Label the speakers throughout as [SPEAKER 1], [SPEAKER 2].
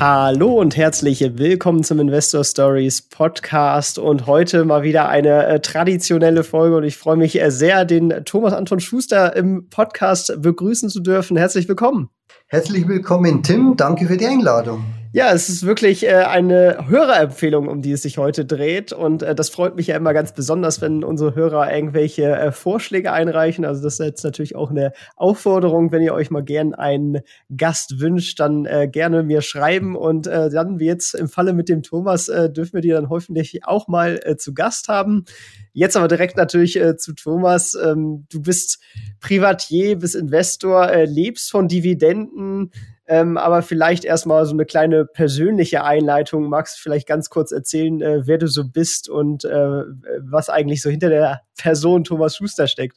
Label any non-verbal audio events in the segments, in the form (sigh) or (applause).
[SPEAKER 1] Hallo und herzlich willkommen zum Investor Stories Podcast und heute mal wieder eine äh, traditionelle Folge und ich freue mich äh, sehr, den Thomas Anton Schuster im Podcast begrüßen zu dürfen. Herzlich willkommen.
[SPEAKER 2] Herzlich willkommen, Tim. Danke für die Einladung.
[SPEAKER 1] Ja, es ist wirklich äh, eine Hörerempfehlung, um die es sich heute dreht. Und äh, das freut mich ja immer ganz besonders, wenn unsere Hörer irgendwelche äh, Vorschläge einreichen. Also das ist jetzt natürlich auch eine Aufforderung, wenn ihr euch mal gern einen Gast wünscht, dann äh, gerne mir schreiben. Und äh, dann, wie jetzt im Falle mit dem Thomas, äh, dürfen wir die dann hoffentlich auch mal äh, zu Gast haben. Jetzt aber direkt natürlich äh, zu Thomas. Ähm, du bist Privatier, bist Investor, äh, lebst von Dividenden, ähm, aber vielleicht erstmal so eine kleine persönliche Einleitung. Magst du vielleicht ganz kurz erzählen, äh, wer du so bist und äh, was eigentlich so hinter der Person Thomas Schuster steckt?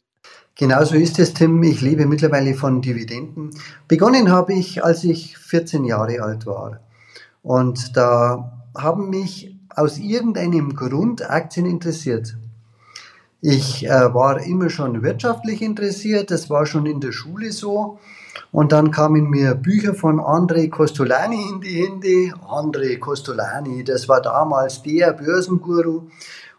[SPEAKER 2] Genau so ist es, Tim. Ich lebe mittlerweile von Dividenden. Begonnen habe ich, als ich 14 Jahre alt war. Und da haben mich aus irgendeinem Grund Aktien interessiert. Ich äh, war immer schon wirtschaftlich interessiert, das war schon in der Schule so. Und dann kamen mir Bücher von André Costolani in die Hände. André Costolani, das war damals der Börsenguru.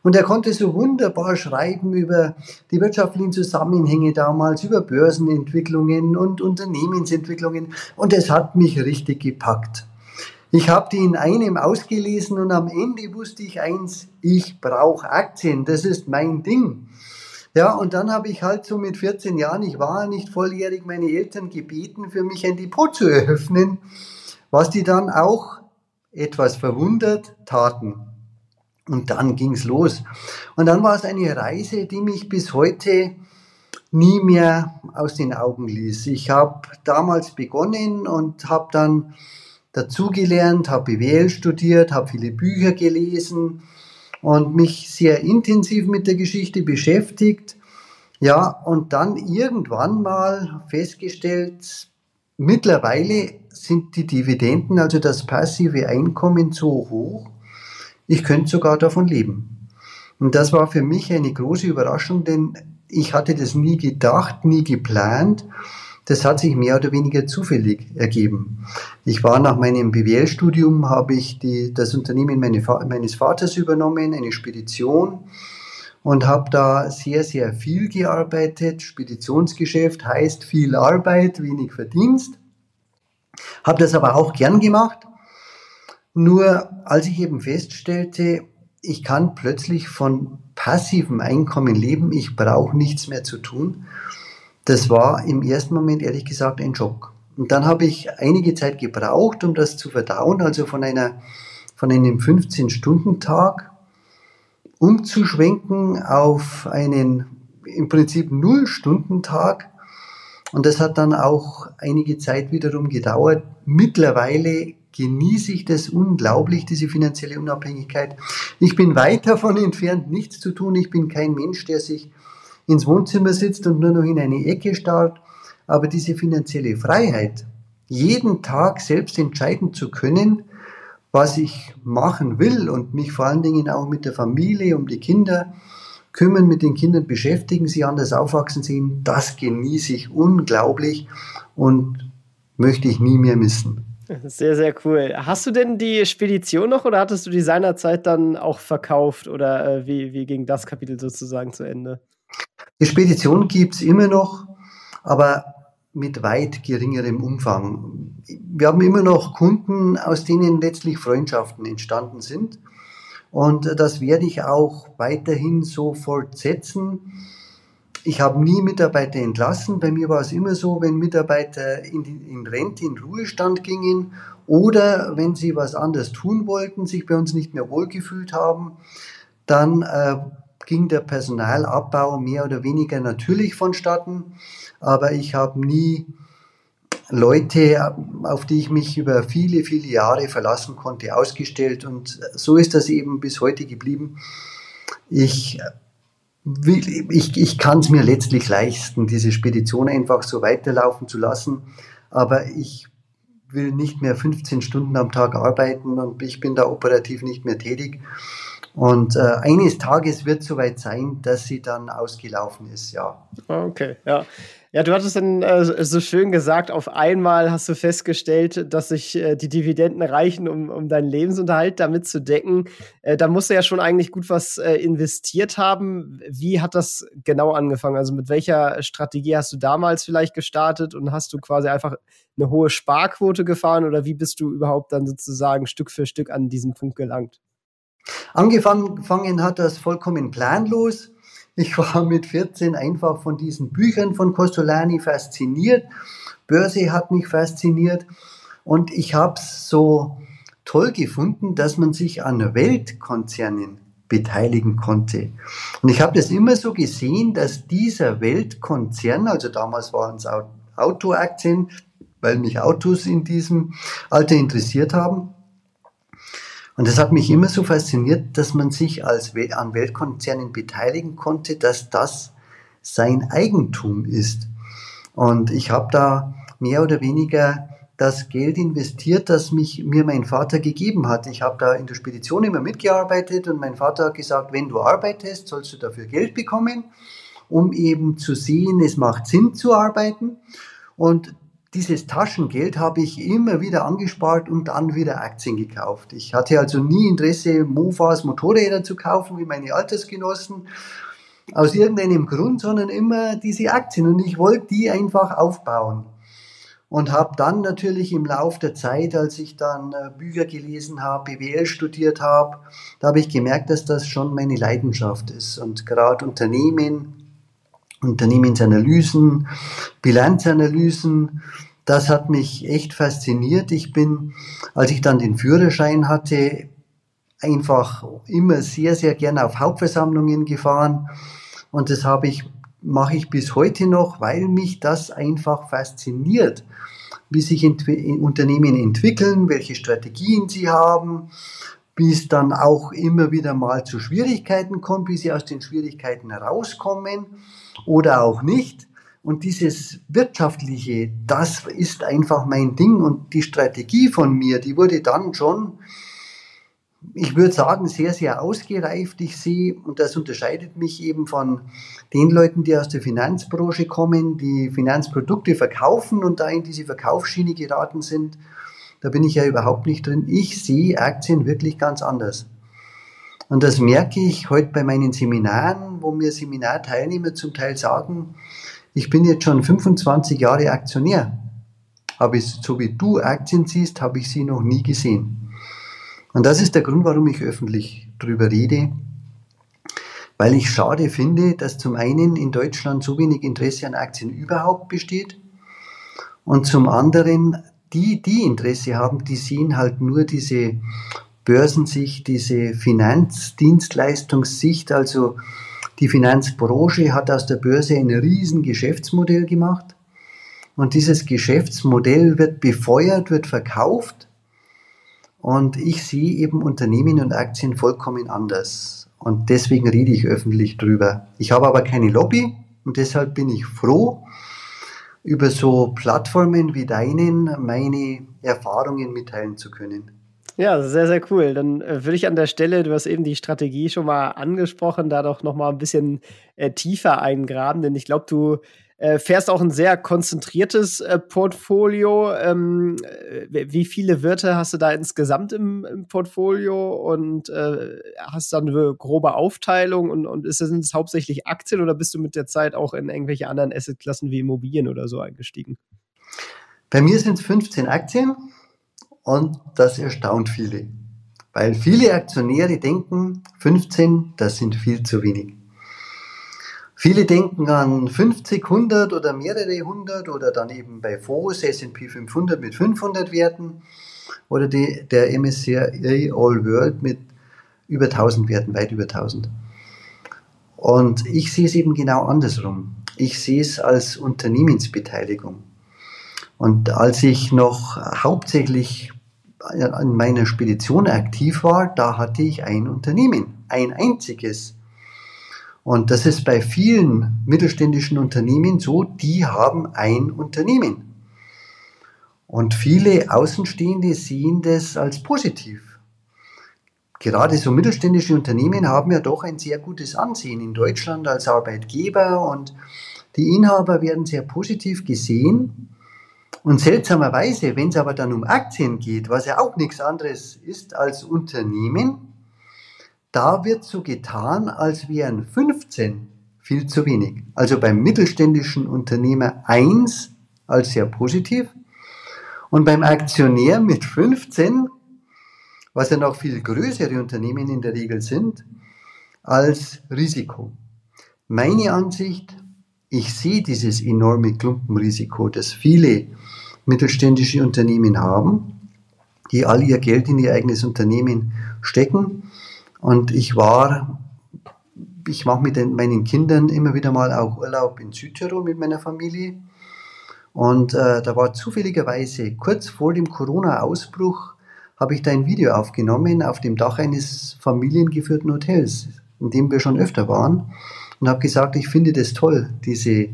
[SPEAKER 2] Und er konnte so wunderbar schreiben über die wirtschaftlichen Zusammenhänge damals, über Börsenentwicklungen und Unternehmensentwicklungen. Und es hat mich richtig gepackt. Ich habe die in einem ausgelesen und am Ende wusste ich eins, ich brauche Aktien, das ist mein Ding. Ja, und dann habe ich halt so mit 14 Jahren, ich war nicht volljährig, meine Eltern gebeten, für mich ein Depot zu eröffnen, was die dann auch etwas verwundert taten. Und dann ging's los. Und dann war es eine Reise, die mich bis heute nie mehr aus den Augen ließ. Ich habe damals begonnen und habe dann dazugelernt, habe BWL studiert, habe viele Bücher gelesen, und mich sehr intensiv mit der Geschichte beschäftigt. Ja, und dann irgendwann mal festgestellt, mittlerweile sind die Dividenden, also das passive Einkommen so hoch, ich könnte sogar davon leben. Und das war für mich eine große Überraschung, denn ich hatte das nie gedacht, nie geplant das hat sich mehr oder weniger zufällig ergeben. Ich war nach meinem BWL-Studium, habe ich die, das Unternehmen meine, meines Vaters übernommen, eine Spedition und habe da sehr, sehr viel gearbeitet. Speditionsgeschäft heißt viel Arbeit, wenig Verdienst. Habe das aber auch gern gemacht. Nur als ich eben feststellte, ich kann plötzlich von passivem Einkommen leben, ich brauche nichts mehr zu tun, das war im ersten Moment ehrlich gesagt ein Schock. Und dann habe ich einige Zeit gebraucht, um das zu verdauen, also von einer von einem 15-Stunden-Tag umzuschwenken auf einen im Prinzip Null-Stunden-Tag. Und das hat dann auch einige Zeit wiederum gedauert. Mittlerweile genieße ich das unglaublich, diese finanzielle Unabhängigkeit. Ich bin weit davon entfernt, nichts zu tun. Ich bin kein Mensch, der sich ins Wohnzimmer sitzt und nur noch in eine Ecke starrt. Aber diese finanzielle Freiheit, jeden Tag selbst entscheiden zu können, was ich machen will und mich vor allen Dingen auch mit der Familie, um die Kinder kümmern, mit den Kindern beschäftigen, sie anders aufwachsen sehen, das genieße ich unglaublich und möchte ich nie mehr missen.
[SPEAKER 1] Sehr, sehr cool. Hast du denn die Spedition noch oder hattest du die seinerzeit dann auch verkauft oder äh, wie, wie ging das Kapitel sozusagen zu Ende?
[SPEAKER 2] Die Spedition gibt's immer noch, aber mit weit geringerem Umfang. Wir haben immer noch Kunden, aus denen letztlich Freundschaften entstanden sind. Und das werde ich auch weiterhin so fortsetzen. Ich habe nie Mitarbeiter entlassen. Bei mir war es immer so, wenn Mitarbeiter in, in Rente, in Ruhestand gingen oder wenn sie was anderes tun wollten, sich bei uns nicht mehr wohlgefühlt haben, dann äh, ging der Personalabbau mehr oder weniger natürlich vonstatten, aber ich habe nie Leute, auf die ich mich über viele, viele Jahre verlassen konnte, ausgestellt und so ist das eben bis heute geblieben. Ich ich, ich kann es mir letztlich leisten, diese Spedition einfach so weiterlaufen zu lassen, aber ich will nicht mehr 15 Stunden am Tag arbeiten und ich bin da operativ nicht mehr tätig. Und äh, eines Tages wird soweit sein, dass sie dann ausgelaufen ist, ja.
[SPEAKER 1] Okay, ja. Ja, du hattest dann äh, so schön gesagt, auf einmal hast du festgestellt, dass sich äh, die Dividenden reichen, um, um deinen Lebensunterhalt damit zu decken. Äh, da musst du ja schon eigentlich gut was äh, investiert haben. Wie hat das genau angefangen? Also mit welcher Strategie hast du damals vielleicht gestartet und hast du quasi einfach eine hohe Sparquote gefahren oder wie bist du überhaupt dann sozusagen Stück für Stück an diesen Punkt gelangt?
[SPEAKER 2] Angefangen hat das vollkommen planlos. Ich war mit 14 einfach von diesen Büchern von Costolani fasziniert. Börse hat mich fasziniert und ich habe es so toll gefunden, dass man sich an Weltkonzernen beteiligen konnte. Und ich habe das immer so gesehen, dass dieser Weltkonzern, also damals waren es Autoaktien, weil mich Autos in diesem Alter interessiert haben, und das hat mich immer so fasziniert, dass man sich als an Weltkonzernen beteiligen konnte, dass das sein Eigentum ist. Und ich habe da mehr oder weniger das Geld investiert, das mich, mir mein Vater gegeben hat. Ich habe da in der Spedition immer mitgearbeitet und mein Vater hat gesagt, wenn du arbeitest, sollst du dafür Geld bekommen, um eben zu sehen, es macht Sinn zu arbeiten. Und dieses Taschengeld habe ich immer wieder angespart und dann wieder Aktien gekauft. Ich hatte also nie Interesse, Mofas, Motorräder zu kaufen, wie meine Altersgenossen, aus irgendeinem Grund, sondern immer diese Aktien. Und ich wollte die einfach aufbauen. Und habe dann natürlich im Laufe der Zeit, als ich dann äh, Bücher gelesen habe, BWL studiert habe, da habe ich gemerkt, dass das schon meine Leidenschaft ist. Und gerade Unternehmen, Unternehmensanalysen, Bilanzanalysen. Das hat mich echt fasziniert. Ich bin, als ich dann den Führerschein hatte, einfach immer sehr, sehr gerne auf Hauptversammlungen gefahren. Und das habe ich, mache ich bis heute noch, weil mich das einfach fasziniert, wie sich Unternehmen entwickeln, welche Strategien sie haben, wie es dann auch immer wieder mal zu Schwierigkeiten kommt, wie sie aus den Schwierigkeiten herauskommen oder auch nicht. Und dieses Wirtschaftliche, das ist einfach mein Ding. Und die Strategie von mir, die wurde dann schon, ich würde sagen, sehr, sehr ausgereift. Ich sehe, und das unterscheidet mich eben von den Leuten, die aus der Finanzbranche kommen, die Finanzprodukte verkaufen und da in diese Verkaufsschiene geraten sind. Da bin ich ja überhaupt nicht drin. Ich sehe Aktien wirklich ganz anders. Und das merke ich heute bei meinen Seminaren, wo mir Seminarteilnehmer zum Teil sagen, ich bin jetzt schon 25 Jahre Aktionär. Aber so wie du Aktien siehst, habe ich sie noch nie gesehen. Und das ist der Grund, warum ich öffentlich darüber rede, weil ich schade finde, dass zum einen in Deutschland so wenig Interesse an Aktien überhaupt besteht und zum anderen die, die Interesse haben, die sehen halt nur diese Börsensicht, diese Finanzdienstleistungssicht, also die Finanzbranche hat aus der Börse ein riesen Geschäftsmodell gemacht. Und dieses Geschäftsmodell wird befeuert, wird verkauft. Und ich sehe eben Unternehmen und Aktien vollkommen anders. Und deswegen rede ich öffentlich drüber. Ich habe aber keine Lobby und deshalb bin ich froh, über so Plattformen wie deinen meine Erfahrungen mitteilen zu können.
[SPEAKER 1] Ja, sehr, sehr cool. Dann äh, würde ich an der Stelle, du hast eben die Strategie schon mal angesprochen, da doch noch mal ein bisschen äh, tiefer eingraben, denn ich glaube, du äh, fährst auch ein sehr konzentriertes äh, Portfolio. Ähm, äh, wie viele Wörter hast du da insgesamt im, im Portfolio und äh, hast dann eine grobe Aufteilung und, und ist es hauptsächlich Aktien oder bist du mit der Zeit auch in irgendwelche anderen Assetklassen wie Immobilien oder so eingestiegen?
[SPEAKER 2] Bei mir sind es 15 Aktien und das erstaunt viele, weil viele Aktionäre denken, 15, das sind viel zu wenig. Viele denken an 50, 100 oder mehrere hundert oder dann eben bei Fonds S&P 500 mit 500 Werten oder die, der MSCI All World mit über 1000 Werten, weit über 1000. Und ich sehe es eben genau andersrum. Ich sehe es als Unternehmensbeteiligung. Und als ich noch hauptsächlich an meiner Spedition aktiv war, da hatte ich ein Unternehmen, ein einziges. Und das ist bei vielen mittelständischen Unternehmen so, die haben ein Unternehmen. Und viele Außenstehende sehen das als positiv. Gerade so mittelständische Unternehmen haben ja doch ein sehr gutes Ansehen in Deutschland als Arbeitgeber und die Inhaber werden sehr positiv gesehen. Und seltsamerweise, wenn es aber dann um Aktien geht, was ja auch nichts anderes ist als Unternehmen, da wird so getan, als wären 15 viel zu wenig. Also beim mittelständischen Unternehmer 1 als sehr positiv und beim Aktionär mit 15, was ja noch viel größere Unternehmen in der Regel sind, als Risiko. Meine Ansicht, ich sehe dieses enorme Klumpenrisiko, das viele mittelständische Unternehmen haben, die all ihr Geld in ihr eigenes Unternehmen stecken. Und ich war, ich mache mit den, meinen Kindern immer wieder mal auch Urlaub in Südtirol mit meiner Familie. Und äh, da war zufälligerweise kurz vor dem Corona-Ausbruch habe ich da ein Video aufgenommen auf dem Dach eines familiengeführten Hotels, in dem wir schon öfter waren. Und habe gesagt, ich finde das toll, diese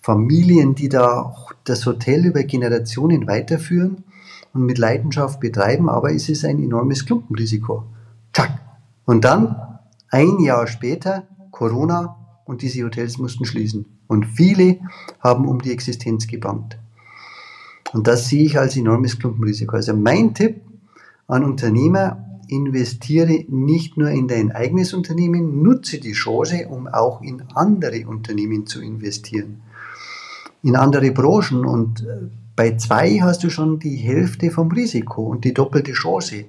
[SPEAKER 2] Familien, die da das Hotel über Generationen weiterführen und mit Leidenschaft betreiben, aber es ist ein enormes Klumpenrisiko. Zack. Und dann, ein Jahr später, Corona und diese Hotels mussten schließen. Und viele haben um die Existenz gebannt. Und das sehe ich als enormes Klumpenrisiko. Also mein Tipp an Unternehmer, investiere nicht nur in dein eigenes Unternehmen, nutze die Chance, um auch in andere Unternehmen zu investieren. In andere Branchen. Und äh, bei zwei hast du schon die Hälfte vom Risiko und die doppelte Chance.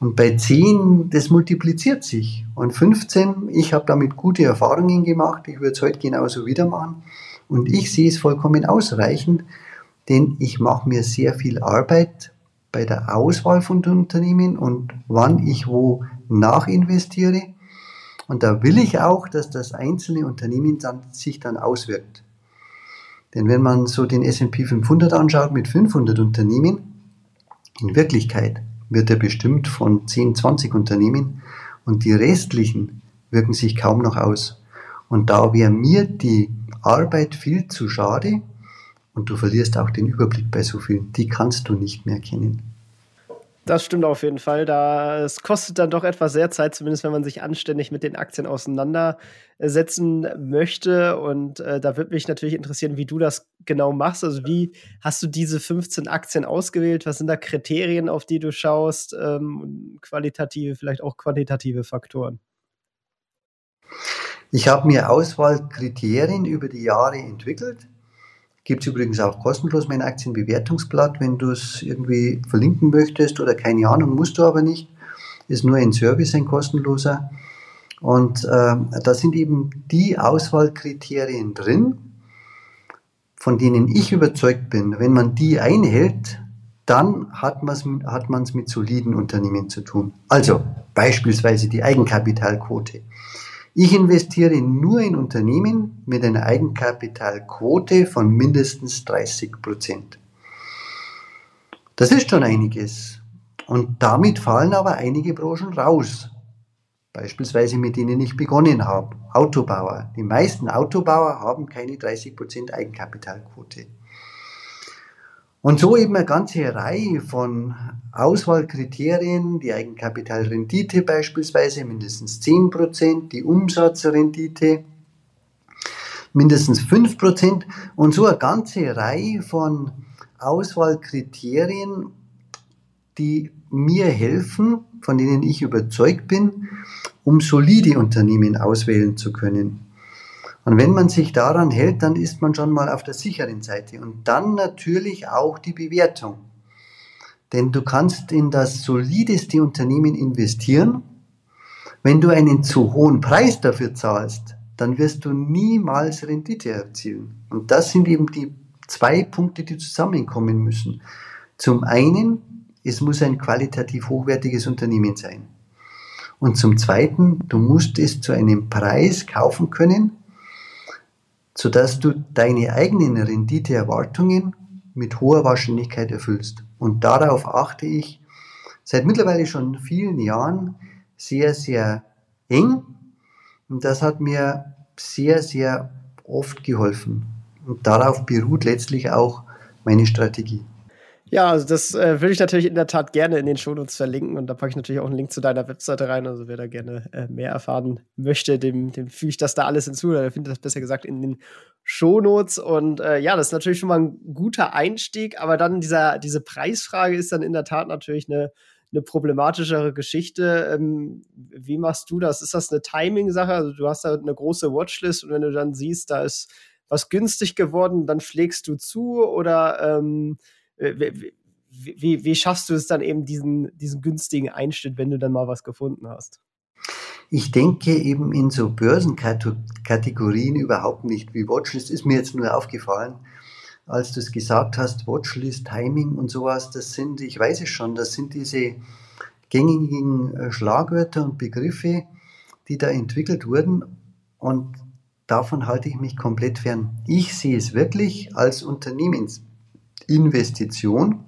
[SPEAKER 2] Und bei 10, das multipliziert sich. Und 15, ich habe damit gute Erfahrungen gemacht. Ich würde es heute genauso wieder machen. Und ich sehe es vollkommen ausreichend, denn ich mache mir sehr viel Arbeit bei der Auswahl von Unternehmen und wann ich wo nachinvestiere. Und da will ich auch, dass das einzelne Unternehmen dann, sich dann auswirkt. Denn wenn man so den S&P 500 anschaut mit 500 Unternehmen, in Wirklichkeit wird er bestimmt von 10, 20 Unternehmen und die restlichen wirken sich kaum noch aus. Und da wäre mir die Arbeit viel zu schade und du verlierst auch den Überblick bei so vielen. Die kannst du nicht mehr kennen.
[SPEAKER 1] Das stimmt auf jeden Fall. Da es kostet dann doch etwas sehr Zeit, zumindest wenn man sich anständig mit den Aktien auseinandersetzen möchte. Und äh, da würde mich natürlich interessieren, wie du das genau machst. Also wie hast du diese 15 Aktien ausgewählt? Was sind da Kriterien, auf die du schaust? Ähm, qualitative, vielleicht auch quantitative Faktoren?
[SPEAKER 2] Ich habe mir Auswahlkriterien über die Jahre entwickelt Gibt es übrigens auch kostenlos mein Aktienbewertungsblatt, wenn du es irgendwie verlinken möchtest oder keine Ahnung, musst du aber nicht. Ist nur ein Service, ein kostenloser. Und äh, da sind eben die Auswahlkriterien drin, von denen ich überzeugt bin, wenn man die einhält, dann hat man es mit soliden Unternehmen zu tun. Also beispielsweise die Eigenkapitalquote. Ich investiere nur in Unternehmen mit einer Eigenkapitalquote von mindestens 30 Prozent. Das ist schon einiges. Und damit fallen aber einige Branchen raus. Beispielsweise mit denen ich begonnen habe. Autobauer. Die meisten Autobauer haben keine 30 Prozent Eigenkapitalquote. Und so eben eine ganze Reihe von Auswahlkriterien, die Eigenkapitalrendite beispielsweise mindestens 10%, die Umsatzrendite mindestens 5% und so eine ganze Reihe von Auswahlkriterien, die mir helfen, von denen ich überzeugt bin, um solide Unternehmen auswählen zu können. Und wenn man sich daran hält, dann ist man schon mal auf der sicheren Seite. Und dann natürlich auch die Bewertung. Denn du kannst in das solideste Unternehmen investieren. Wenn du einen zu hohen Preis dafür zahlst, dann wirst du niemals Rendite erzielen. Und das sind eben die zwei Punkte, die zusammenkommen müssen. Zum einen, es muss ein qualitativ hochwertiges Unternehmen sein. Und zum zweiten, du musst es zu einem Preis kaufen können, sodass du deine eigenen Renditeerwartungen mit hoher Wahrscheinlichkeit erfüllst. Und darauf achte ich seit mittlerweile schon vielen Jahren sehr, sehr eng. Und das hat mir sehr, sehr oft geholfen. Und darauf beruht letztlich auch meine Strategie.
[SPEAKER 1] Ja, also das äh, würde ich natürlich in der Tat gerne in den Shownotes verlinken und da packe ich natürlich auch einen Link zu deiner Webseite rein. Also wer da gerne äh, mehr erfahren möchte, dem, dem füge ich das da alles hinzu oder findet das besser gesagt in den Shownotes. Und äh, ja, das ist natürlich schon mal ein guter Einstieg, aber dann dieser, diese Preisfrage ist dann in der Tat natürlich eine, eine problematischere Geschichte. Ähm, wie machst du das? Ist das eine Timing-Sache? Also du hast da eine große Watchlist und wenn du dann siehst, da ist was günstig geworden, dann schlägst du zu oder ähm, wie, wie, wie, schaffst du es dann eben, diesen, diesen günstigen Einschnitt, wenn du dann mal was gefunden hast?
[SPEAKER 2] Ich denke eben in so Börsenkategorien überhaupt nicht wie Watchlist. Ist mir jetzt nur aufgefallen, als du es gesagt hast, Watchlist, Timing und sowas, das sind, ich weiß es schon, das sind diese gängigen äh, Schlagwörter und Begriffe, die da entwickelt wurden und davon halte ich mich komplett fern. Ich sehe es wirklich als Unternehmens Investition.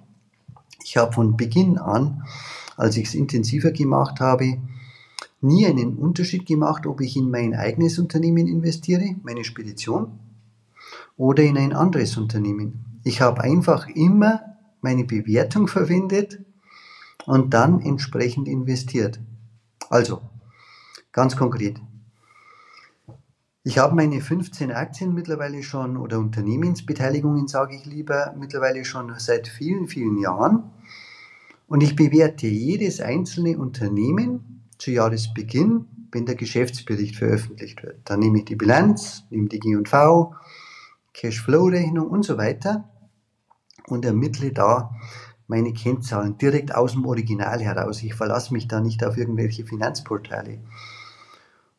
[SPEAKER 2] Ich habe von Beginn an, als ich es intensiver gemacht habe, nie einen Unterschied gemacht, ob ich in mein eigenes Unternehmen investiere, meine Spedition, oder in ein anderes Unternehmen. Ich habe einfach immer meine Bewertung verwendet und dann entsprechend investiert. Also, ganz konkret, ich habe meine 15 Aktien mittlerweile schon oder Unternehmensbeteiligungen, sage ich lieber, mittlerweile schon seit vielen, vielen Jahren. Und ich bewerte jedes einzelne Unternehmen zu Jahresbeginn, wenn der Geschäftsbericht veröffentlicht wird. Dann nehme ich die Bilanz, nehme die G&V, Cashflow-Rechnung und so weiter und ermittle da meine Kennzahlen direkt aus dem Original heraus. Ich verlasse mich da nicht auf irgendwelche Finanzportale.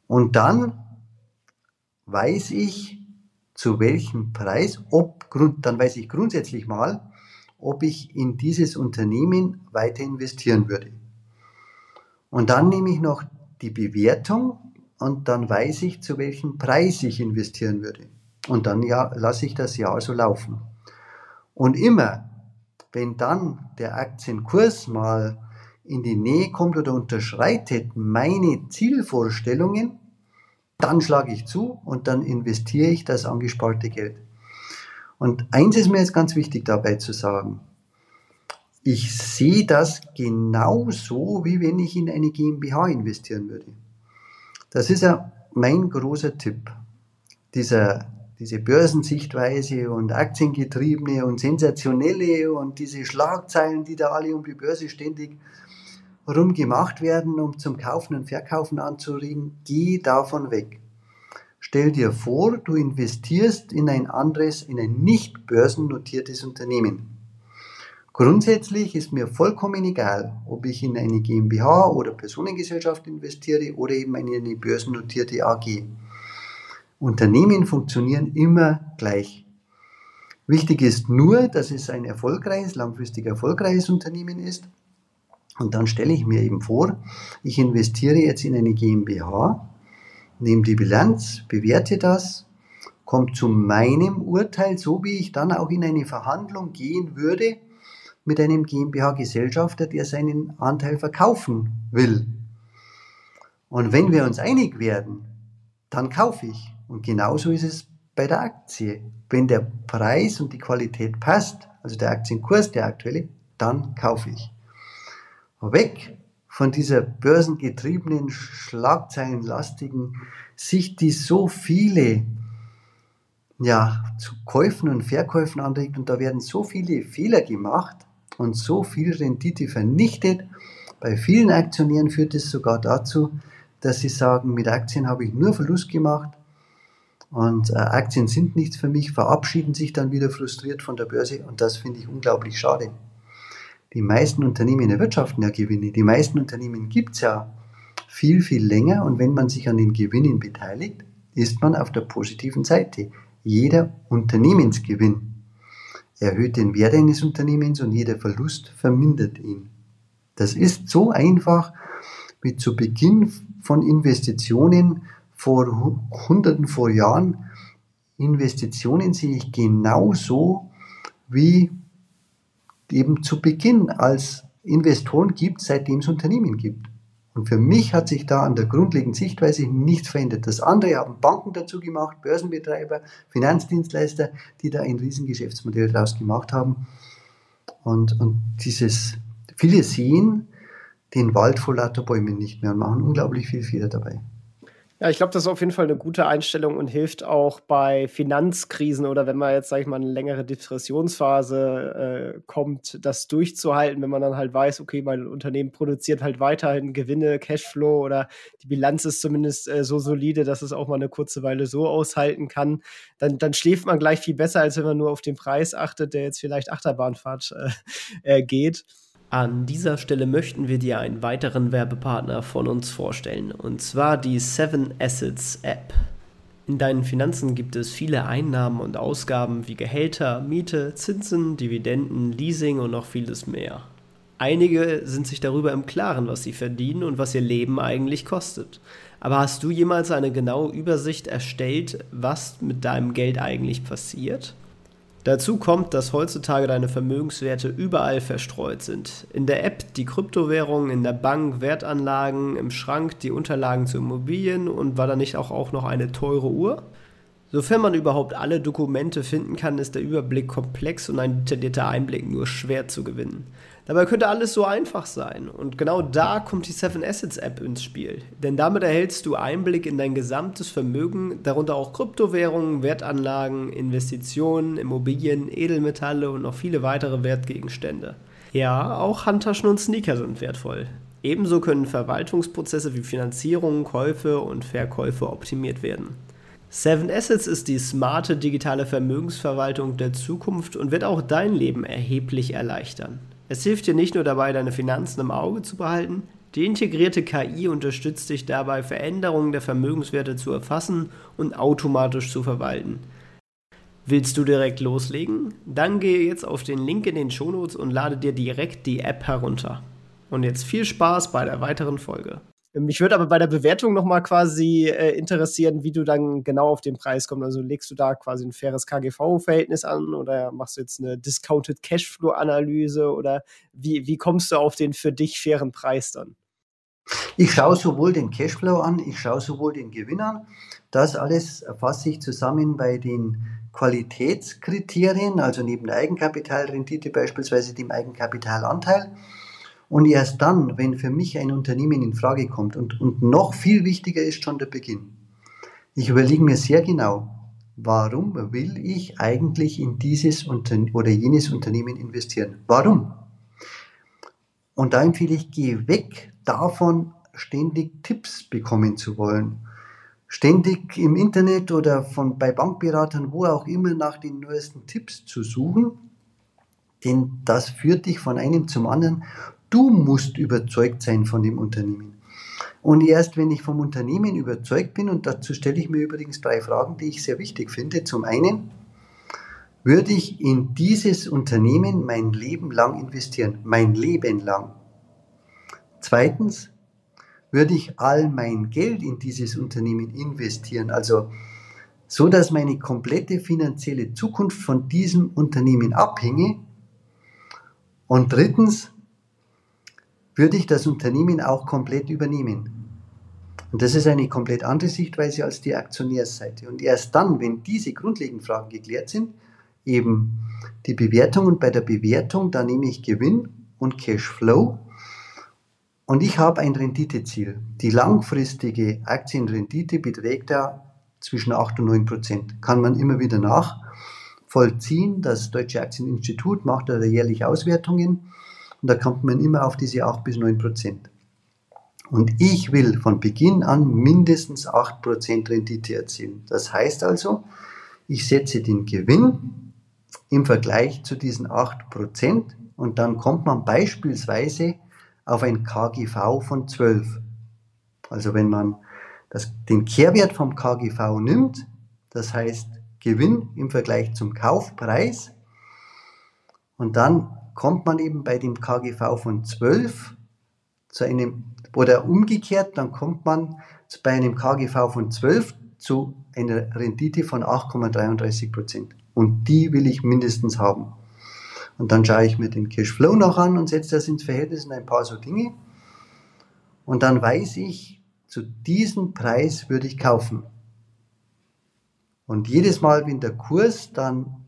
[SPEAKER 2] Und dann weiß ich, zu welchem Preis, ob, dann weiß ich grundsätzlich mal, ob ich in dieses Unternehmen weiter investieren würde. Und dann nehme ich noch die Bewertung und dann weiß ich, zu welchem Preis ich investieren würde. Und dann ja, lasse ich das Jahr so laufen. Und immer, wenn dann der Aktienkurs mal in die Nähe kommt oder unterschreitet meine Zielvorstellungen, dann schlage ich zu und dann investiere ich das angesparte Geld. Und eins ist mir jetzt ganz wichtig dabei zu sagen. Ich sehe das genauso, wie wenn ich in eine GmbH investieren würde. Das ist ja mein großer Tipp. Dieser, diese Börsensichtweise und Aktiengetriebene und sensationelle und diese Schlagzeilen, die da alle um die Börse ständig rum gemacht werden, um zum Kaufen und Verkaufen anzuregen, geh davon weg. Stell dir vor, du investierst in ein anderes, in ein nicht börsennotiertes Unternehmen. Grundsätzlich ist mir vollkommen egal, ob ich in eine GmbH oder Personengesellschaft investiere oder eben in eine börsennotierte AG. Unternehmen funktionieren immer gleich. Wichtig ist nur, dass es ein erfolgreiches, langfristig erfolgreiches Unternehmen ist und dann stelle ich mir eben vor, ich investiere jetzt in eine GmbH, nehme die Bilanz, bewerte das, komme zu meinem Urteil, so wie ich dann auch in eine Verhandlung gehen würde mit einem GmbH-Gesellschafter, der seinen Anteil verkaufen will. Und wenn wir uns einig werden, dann kaufe ich. Und genauso ist es bei der Aktie. Wenn der Preis und die Qualität passt, also der Aktienkurs, der aktuelle, dann kaufe ich weg von dieser börsengetriebenen, schlagzeilenlastigen Sicht, die so viele ja, zu Käufen und Verkäufen anregt und da werden so viele Fehler gemacht und so viel Rendite vernichtet. Bei vielen Aktionären führt es sogar dazu, dass sie sagen, mit Aktien habe ich nur Verlust gemacht und äh, Aktien sind nichts für mich, verabschieden sich dann wieder frustriert von der Börse und das finde ich unglaublich schade. Die meisten Unternehmen erwirtschaften ja Gewinne. Die meisten Unternehmen gibt es ja viel, viel länger und wenn man sich an den Gewinnen beteiligt, ist man auf der positiven Seite. Jeder Unternehmensgewinn erhöht den Wert eines Unternehmens und jeder Verlust vermindert ihn. Das ist so einfach wie zu Beginn von Investitionen vor Hunderten vor Jahren. Investitionen sehe ich genauso wie eben zu Beginn als Investoren gibt, seitdem es Unternehmen gibt. Und für mich hat sich da an der grundlegenden Sichtweise nichts verändert. Das andere haben Banken dazu gemacht, Börsenbetreiber, Finanzdienstleister, die da ein Riesengeschäftsmodell draus gemacht haben. Und, und dieses, viele sehen den Wald vor lauter Bäumen nicht mehr und machen unglaublich viel Fehler dabei.
[SPEAKER 1] Ja, ich glaube, das ist auf jeden Fall eine gute Einstellung und hilft auch bei Finanzkrisen oder wenn man jetzt, sage ich mal, eine längere Depressionsphase äh, kommt, das durchzuhalten, wenn man dann halt weiß, okay, mein Unternehmen produziert halt weiterhin Gewinne, Cashflow oder die Bilanz ist zumindest äh, so solide, dass es auch mal eine kurze Weile so aushalten kann, dann, dann schläft man gleich viel besser, als wenn man nur auf den Preis achtet, der jetzt vielleicht Achterbahnfahrt äh, äh geht. An dieser Stelle möchten wir dir einen weiteren Werbepartner von uns vorstellen, und zwar die Seven Assets App. In deinen Finanzen gibt es viele Einnahmen und Ausgaben wie Gehälter, Miete, Zinsen, Dividenden, Leasing und noch vieles mehr. Einige sind sich darüber im Klaren, was sie verdienen und was ihr Leben eigentlich kostet. Aber hast du jemals eine genaue Übersicht erstellt, was mit deinem Geld eigentlich passiert? Dazu kommt, dass heutzutage deine Vermögenswerte überall verstreut sind. In der App die Kryptowährungen, in der Bank Wertanlagen, im Schrank die Unterlagen zu Immobilien und war da nicht auch, auch noch eine teure Uhr? Sofern man überhaupt alle Dokumente finden kann, ist der Überblick komplex und ein detaillierter Einblick nur schwer zu gewinnen. Dabei könnte alles so einfach sein. Und genau da kommt die Seven Assets App ins Spiel. Denn damit erhältst du Einblick in dein gesamtes Vermögen, darunter auch Kryptowährungen, Wertanlagen, Investitionen, Immobilien, Edelmetalle und noch viele weitere Wertgegenstände. Ja, auch Handtaschen und Sneaker sind wertvoll. Ebenso können Verwaltungsprozesse wie Finanzierung, Käufe und Verkäufe optimiert werden. Seven Assets ist die smarte digitale Vermögensverwaltung der Zukunft und wird auch dein Leben erheblich erleichtern. Es hilft dir nicht nur dabei, deine Finanzen im Auge zu behalten, die integrierte KI unterstützt dich dabei, Veränderungen der Vermögenswerte zu erfassen und automatisch zu verwalten. Willst du direkt loslegen? Dann gehe jetzt auf den Link in den Shownotes und lade dir direkt die App herunter. Und jetzt viel Spaß bei der weiteren Folge. Mich würde aber bei der Bewertung noch mal quasi äh, interessieren, wie du dann genau auf den Preis kommst. Also legst du da quasi ein faires KGV-Verhältnis an oder machst du jetzt eine Discounted Cashflow-Analyse oder wie, wie kommst du auf den für dich fairen Preis dann?
[SPEAKER 2] Ich schaue sowohl den Cashflow an, ich schaue sowohl den Gewinn an. Das alles fasse ich zusammen bei den Qualitätskriterien, also neben der Eigenkapitalrendite beispielsweise dem Eigenkapitalanteil. Und erst dann, wenn für mich ein Unternehmen in Frage kommt und, und noch viel wichtiger ist schon der Beginn. Ich überlege mir sehr genau, warum will ich eigentlich in dieses Unterne oder jenes Unternehmen investieren? Warum? Und da empfehle ich, geh weg davon, ständig Tipps bekommen zu wollen. Ständig im Internet oder von, bei Bankberatern, wo auch immer, nach den neuesten Tipps zu suchen. Denn das führt dich von einem zum anderen Du musst überzeugt sein von dem Unternehmen. Und erst wenn ich vom Unternehmen überzeugt bin, und dazu stelle ich mir übrigens drei Fragen, die ich sehr wichtig finde. Zum einen, würde ich in dieses Unternehmen mein Leben lang investieren, mein Leben lang. Zweitens, würde ich all mein Geld in dieses Unternehmen investieren, also so dass meine komplette finanzielle Zukunft von diesem Unternehmen abhänge. Und drittens, würde ich das Unternehmen auch komplett übernehmen. Und das ist eine komplett andere Sichtweise als die Aktionärsseite. Und erst dann, wenn diese grundlegenden Fragen geklärt sind, eben die Bewertung und bei der Bewertung, da nehme ich Gewinn und Cashflow und ich habe ein Renditeziel. Die langfristige Aktienrendite beträgt ja zwischen 8 und 9 Prozent. Kann man immer wieder nachvollziehen. Das Deutsche Aktieninstitut macht da jährlich Auswertungen und da kommt man immer auf diese 8 bis 9 Prozent. Und ich will von Beginn an mindestens 8 Prozent Rendite erzielen. Das heißt also, ich setze den Gewinn im Vergleich zu diesen 8 Prozent und dann kommt man beispielsweise auf ein KGV von 12. Also wenn man das, den Kehrwert vom KGV nimmt, das heißt Gewinn im Vergleich zum Kaufpreis, und dann kommt man eben bei dem KGV von 12 zu einem, oder umgekehrt, dann kommt man bei einem KGV von 12 zu einer Rendite von 8,33 Prozent. Und die will ich mindestens haben. Und dann schaue ich mir den Cashflow noch an und setze das ins Verhältnis in ein paar so Dinge. Und dann weiß ich, zu diesem Preis würde ich kaufen. Und jedes Mal, wenn der Kurs dann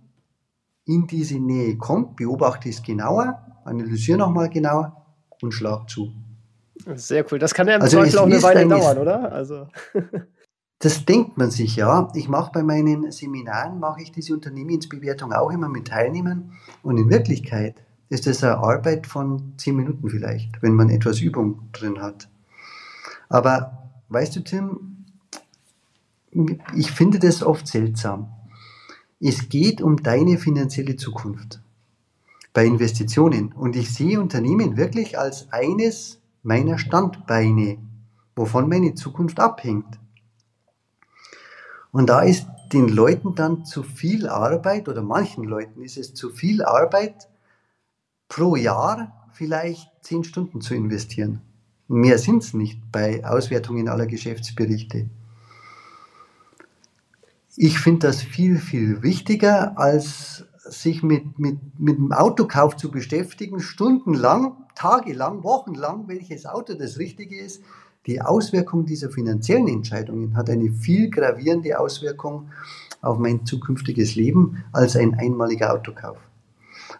[SPEAKER 2] in diese Nähe kommt, beobachte es genauer, analysiere nochmal genauer und schlag zu.
[SPEAKER 1] Sehr cool. Das kann ja im also Zweifel auch eine Weile dauern, oder? Also. (laughs)
[SPEAKER 2] Das denkt man sich ja. Ich mache bei meinen Seminaren, mache ich diese Unternehmensbewertung auch immer mit Teilnehmern. Und in Wirklichkeit ist das eine Arbeit von zehn Minuten vielleicht, wenn man etwas Übung drin hat. Aber weißt du, Tim, ich finde das oft seltsam. Es geht um deine finanzielle Zukunft bei Investitionen. Und ich sehe Unternehmen wirklich als eines meiner Standbeine, wovon meine Zukunft abhängt. Und da ist den Leuten dann zu viel Arbeit oder manchen Leuten ist es zu viel Arbeit pro Jahr vielleicht zehn Stunden zu investieren. Mehr sind es nicht bei Auswertungen aller Geschäftsberichte. Ich finde das viel, viel wichtiger, als sich mit, mit, mit dem Autokauf zu beschäftigen, stundenlang, tagelang, wochenlang, welches Auto das Richtige ist, die Auswirkung dieser finanziellen Entscheidungen hat eine viel gravierende Auswirkung auf mein zukünftiges Leben als ein einmaliger Autokauf.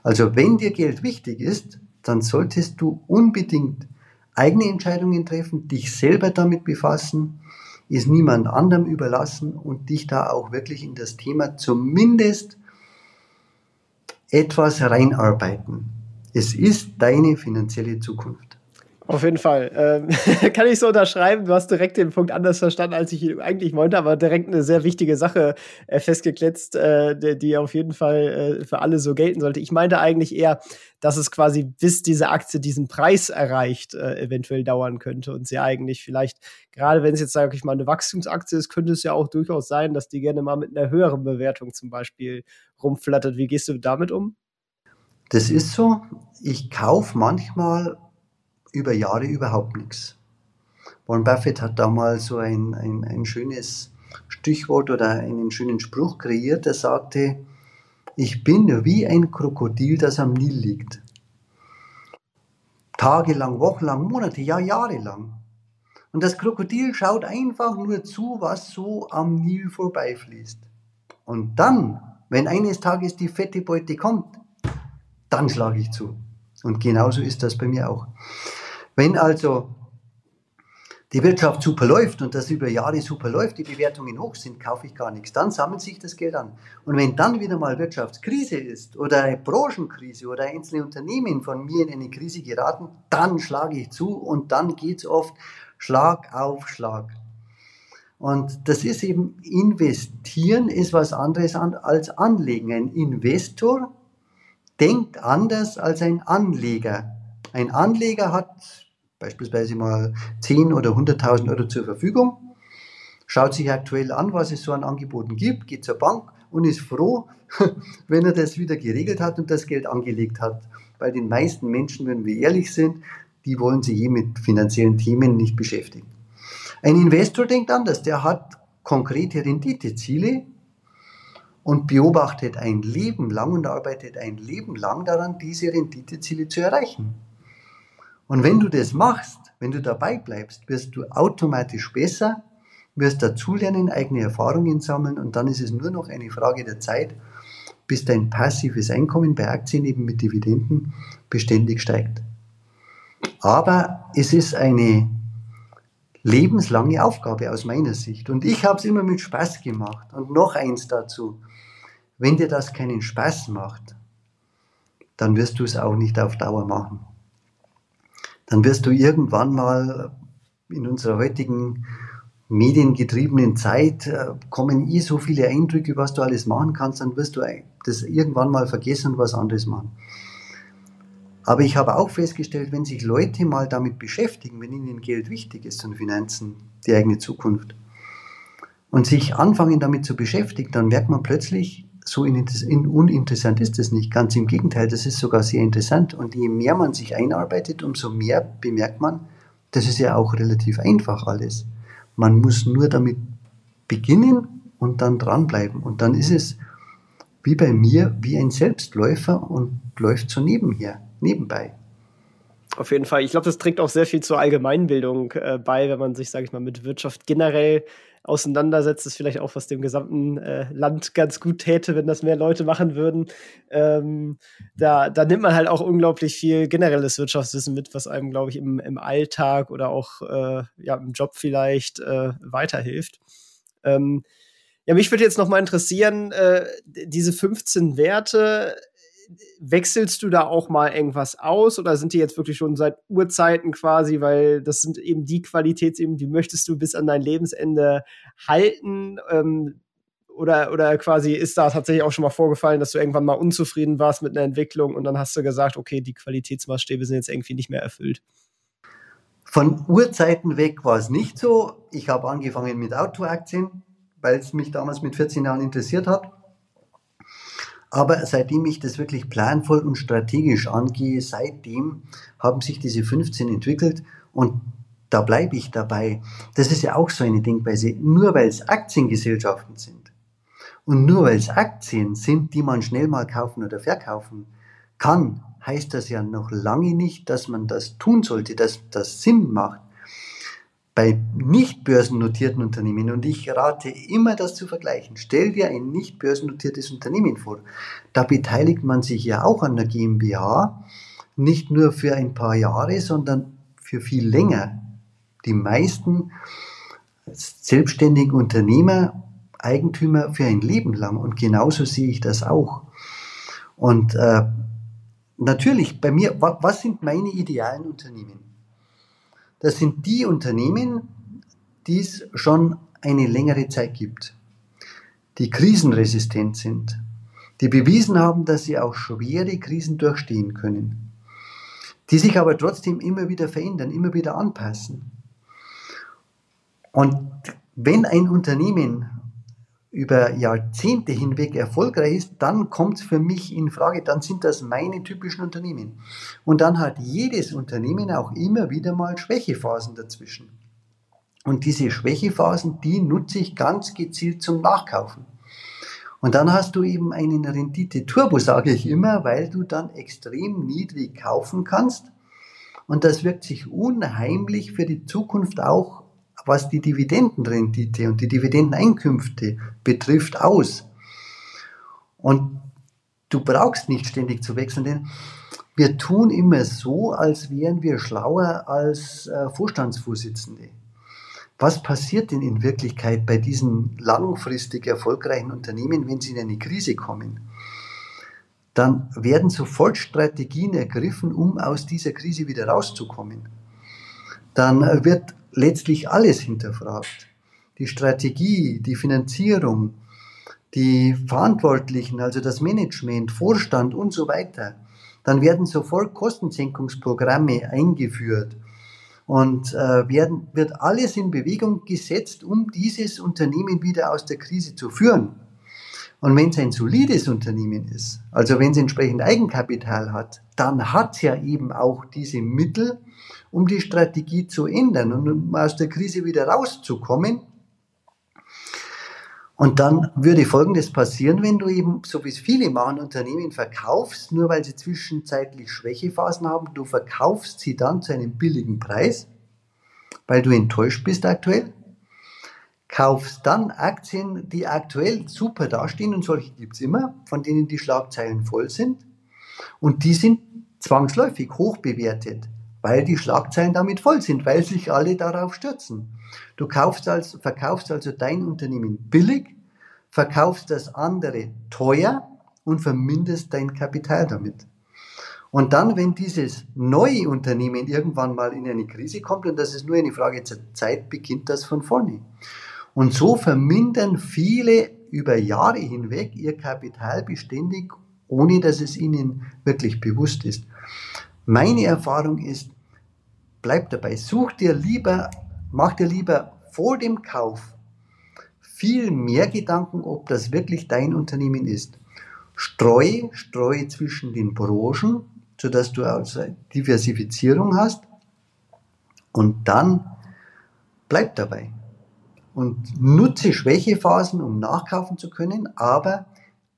[SPEAKER 2] Also wenn dir Geld wichtig ist, dann solltest du unbedingt eigene Entscheidungen treffen, dich selber damit befassen, es niemand anderem überlassen und dich da auch wirklich in das Thema zumindest etwas reinarbeiten. Es ist deine finanzielle Zukunft.
[SPEAKER 1] Auf jeden Fall. Ähm, (laughs) kann ich so unterschreiben. Du hast direkt den Punkt anders verstanden, als ich ihn eigentlich wollte, aber direkt eine sehr wichtige Sache äh, festgekletzt, äh, die, die, auf jeden Fall äh, für alle so gelten sollte. Ich meinte eigentlich eher, dass es quasi bis diese Aktie diesen Preis erreicht, äh, eventuell dauern könnte und sie eigentlich vielleicht, gerade wenn es jetzt, sage ich mal, eine Wachstumsaktie ist, könnte es ja auch durchaus sein, dass die gerne mal mit einer höheren Bewertung zum Beispiel rumflattert. Wie gehst du damit um?
[SPEAKER 2] Das ist so. Ich kaufe manchmal über Jahre überhaupt nichts. Warren Buffett hat damals so ein, ein, ein schönes Stichwort oder einen schönen Spruch kreiert, der sagte, ich bin wie ein Krokodil, das am Nil liegt. Tagelang, wochenlang, Monate, ja jahrelang. Und das Krokodil schaut einfach nur zu, was so am Nil vorbeifließt. Und dann, wenn eines Tages die fette Beute kommt, dann schlage ich zu. Und genauso ist das bei mir auch. Wenn also die Wirtschaft super läuft und das über Jahre super läuft, die Bewertungen hoch sind, kaufe ich gar nichts. Dann sammelt sich das Geld an. Und wenn dann wieder mal Wirtschaftskrise ist oder eine Branchenkrise oder einzelne Unternehmen von mir in eine Krise geraten, dann schlage ich zu und dann geht es oft Schlag auf Schlag. Und das ist eben, investieren ist was anderes als anlegen. Ein Investor denkt anders als ein Anleger. Ein Anleger hat beispielsweise mal 10 oder 100.000 Euro zur Verfügung, schaut sich aktuell an, was es so an Angeboten gibt, geht zur Bank und ist froh, (laughs) wenn er das wieder geregelt hat und das Geld angelegt hat. Bei den meisten Menschen, wenn wir ehrlich sind, die wollen sich je mit finanziellen Themen nicht beschäftigen. Ein Investor denkt anders, der hat konkrete Renditeziele und beobachtet ein Leben lang und arbeitet ein Leben lang daran, diese Renditeziele zu erreichen. Und wenn du das machst, wenn du dabei bleibst, wirst du automatisch besser, wirst dazulernen, eigene Erfahrungen sammeln und dann ist es nur noch eine Frage der Zeit, bis dein passives Einkommen bei Aktien eben mit Dividenden beständig steigt. Aber es ist eine lebenslange Aufgabe aus meiner Sicht. Und ich habe es immer mit Spaß gemacht. Und noch eins dazu. Wenn dir das keinen Spaß macht, dann wirst du es auch nicht auf Dauer machen dann wirst du irgendwann mal in unserer heutigen mediengetriebenen Zeit äh, kommen eh so viele Eindrücke, was du alles machen kannst, dann wirst du das irgendwann mal vergessen und was anderes machen. Aber ich habe auch festgestellt, wenn sich Leute mal damit beschäftigen, wenn ihnen Geld wichtig ist und Finanzen, die eigene Zukunft, und sich anfangen damit zu beschäftigen, dann merkt man plötzlich, so uninteressant ist es nicht. Ganz im Gegenteil, das ist sogar sehr interessant. Und je mehr man sich einarbeitet, umso mehr bemerkt man, das ist ja auch relativ einfach alles. Man muss nur damit beginnen und dann dranbleiben. Und dann ist es wie bei mir, wie ein Selbstläufer und läuft so nebenher, nebenbei.
[SPEAKER 1] Auf jeden Fall. Ich glaube, das trägt auch sehr viel zur Allgemeinbildung äh, bei, wenn man sich, sage ich mal, mit Wirtschaft generell auseinandersetzt. Das ist vielleicht auch, was dem gesamten äh, Land ganz gut täte, wenn das mehr Leute machen würden. Ähm, da, da nimmt man halt auch unglaublich viel generelles Wirtschaftswissen mit, was einem, glaube ich, im, im Alltag oder auch äh, ja, im Job vielleicht äh, weiterhilft. Ähm, ja, mich würde jetzt noch mal interessieren, äh, diese 15 Werte, wechselst du da auch mal irgendwas aus oder sind die jetzt wirklich schon seit Urzeiten quasi, weil das sind eben die Qualitätsebenen, die möchtest du bis an dein Lebensende halten? Ähm, oder, oder quasi ist da tatsächlich auch schon mal vorgefallen, dass du irgendwann mal unzufrieden warst mit einer Entwicklung und dann hast du gesagt, okay, die Qualitätsmaßstäbe sind jetzt irgendwie nicht mehr erfüllt?
[SPEAKER 2] Von Urzeiten weg war es nicht so. Ich habe angefangen mit Autoaktien weil es mich damals mit 14 Jahren interessiert hat. Aber seitdem ich das wirklich planvoll und strategisch angehe, seitdem haben sich diese 15 entwickelt und da bleibe ich dabei. Das ist ja auch so eine Denkweise. Nur weil es Aktiengesellschaften sind und nur weil es Aktien sind, die man schnell mal kaufen oder verkaufen kann, heißt das ja noch lange nicht, dass man das tun sollte, dass das Sinn macht bei nicht börsennotierten Unternehmen, und ich rate immer, das zu vergleichen, stell dir ein nicht börsennotiertes Unternehmen vor. Da beteiligt man sich ja auch an der GmbH, nicht nur für ein paar Jahre, sondern für viel länger. Die meisten selbstständigen Unternehmer, Eigentümer für ein Leben lang. Und genauso sehe ich das auch. Und äh, natürlich, bei mir, was sind meine idealen Unternehmen? Das sind die Unternehmen, die es schon eine längere Zeit gibt, die krisenresistent sind, die bewiesen haben, dass sie auch schwere Krisen durchstehen können, die sich aber trotzdem immer wieder verändern, immer wieder anpassen. Und wenn ein Unternehmen über Jahrzehnte hinweg erfolgreich ist, dann kommt es für mich in Frage, dann sind das meine typischen Unternehmen. Und dann hat jedes Unternehmen auch immer wieder mal Schwächephasen dazwischen. Und diese Schwächephasen, die nutze ich ganz gezielt zum Nachkaufen. Und dann hast du eben einen Rendite-Turbo, sage ich immer, weil du dann extrem niedrig kaufen kannst. Und das wirkt sich unheimlich für die Zukunft auch was die Dividendenrendite und die Dividendeneinkünfte betrifft, aus. Und du brauchst nicht ständig zu wechseln, denn wir tun immer so, als wären wir schlauer als äh, Vorstandsvorsitzende. Was passiert denn in Wirklichkeit bei diesen langfristig erfolgreichen Unternehmen, wenn sie in eine Krise kommen? Dann werden sofort Strategien ergriffen, um aus dieser Krise wieder rauszukommen. Dann wird letztlich alles hinterfragt. Die Strategie, die Finanzierung, die Verantwortlichen, also das Management, Vorstand und so weiter. Dann werden sofort Kostensenkungsprogramme eingeführt und äh, werden, wird alles in Bewegung gesetzt, um dieses Unternehmen wieder aus der Krise zu führen. Und wenn es ein solides Unternehmen ist, also wenn es entsprechend Eigenkapital hat, dann hat es ja eben auch diese Mittel, um die Strategie zu ändern und um aus der Krise wieder rauszukommen. Und dann würde Folgendes passieren, wenn du eben, so wie es viele machen, Unternehmen verkaufst, nur weil sie zwischenzeitlich Schwächephasen haben, du verkaufst sie dann zu einem billigen Preis, weil du enttäuscht bist aktuell, kaufst dann Aktien, die aktuell super dastehen und solche gibt es immer, von denen die Schlagzeilen voll sind und die sind zwangsläufig hoch bewertet weil die Schlagzeilen damit voll sind, weil sich alle darauf stürzen. Du kaufst als, verkaufst also dein Unternehmen billig, verkaufst das andere teuer und verminderst dein Kapital damit. Und dann, wenn dieses neue Unternehmen irgendwann mal in eine Krise kommt, und das ist nur eine Frage der Zeit, beginnt das von vorne. Und so vermindern viele über Jahre hinweg ihr Kapital beständig, ohne dass es ihnen wirklich bewusst ist. Meine Erfahrung ist, bleib dabei. Such dir lieber, mach dir lieber vor dem Kauf viel mehr Gedanken, ob das wirklich dein Unternehmen ist. Streue, streue zwischen den Branchen, sodass du also Diversifizierung hast und dann bleib dabei und nutze Schwächephasen, um nachkaufen zu können, aber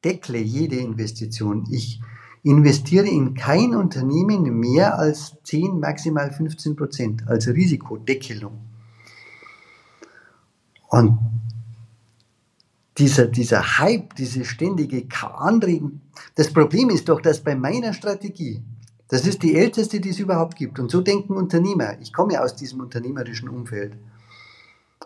[SPEAKER 2] deckle jede Investition. Ich investiere in kein Unternehmen mehr als 10, maximal 15 Prozent als Risikodeckelung. Und dieser, dieser Hype, diese ständige Anregen, das Problem ist doch, dass bei meiner Strategie, das ist die älteste, die es überhaupt gibt, und so denken Unternehmer, ich komme aus diesem unternehmerischen Umfeld,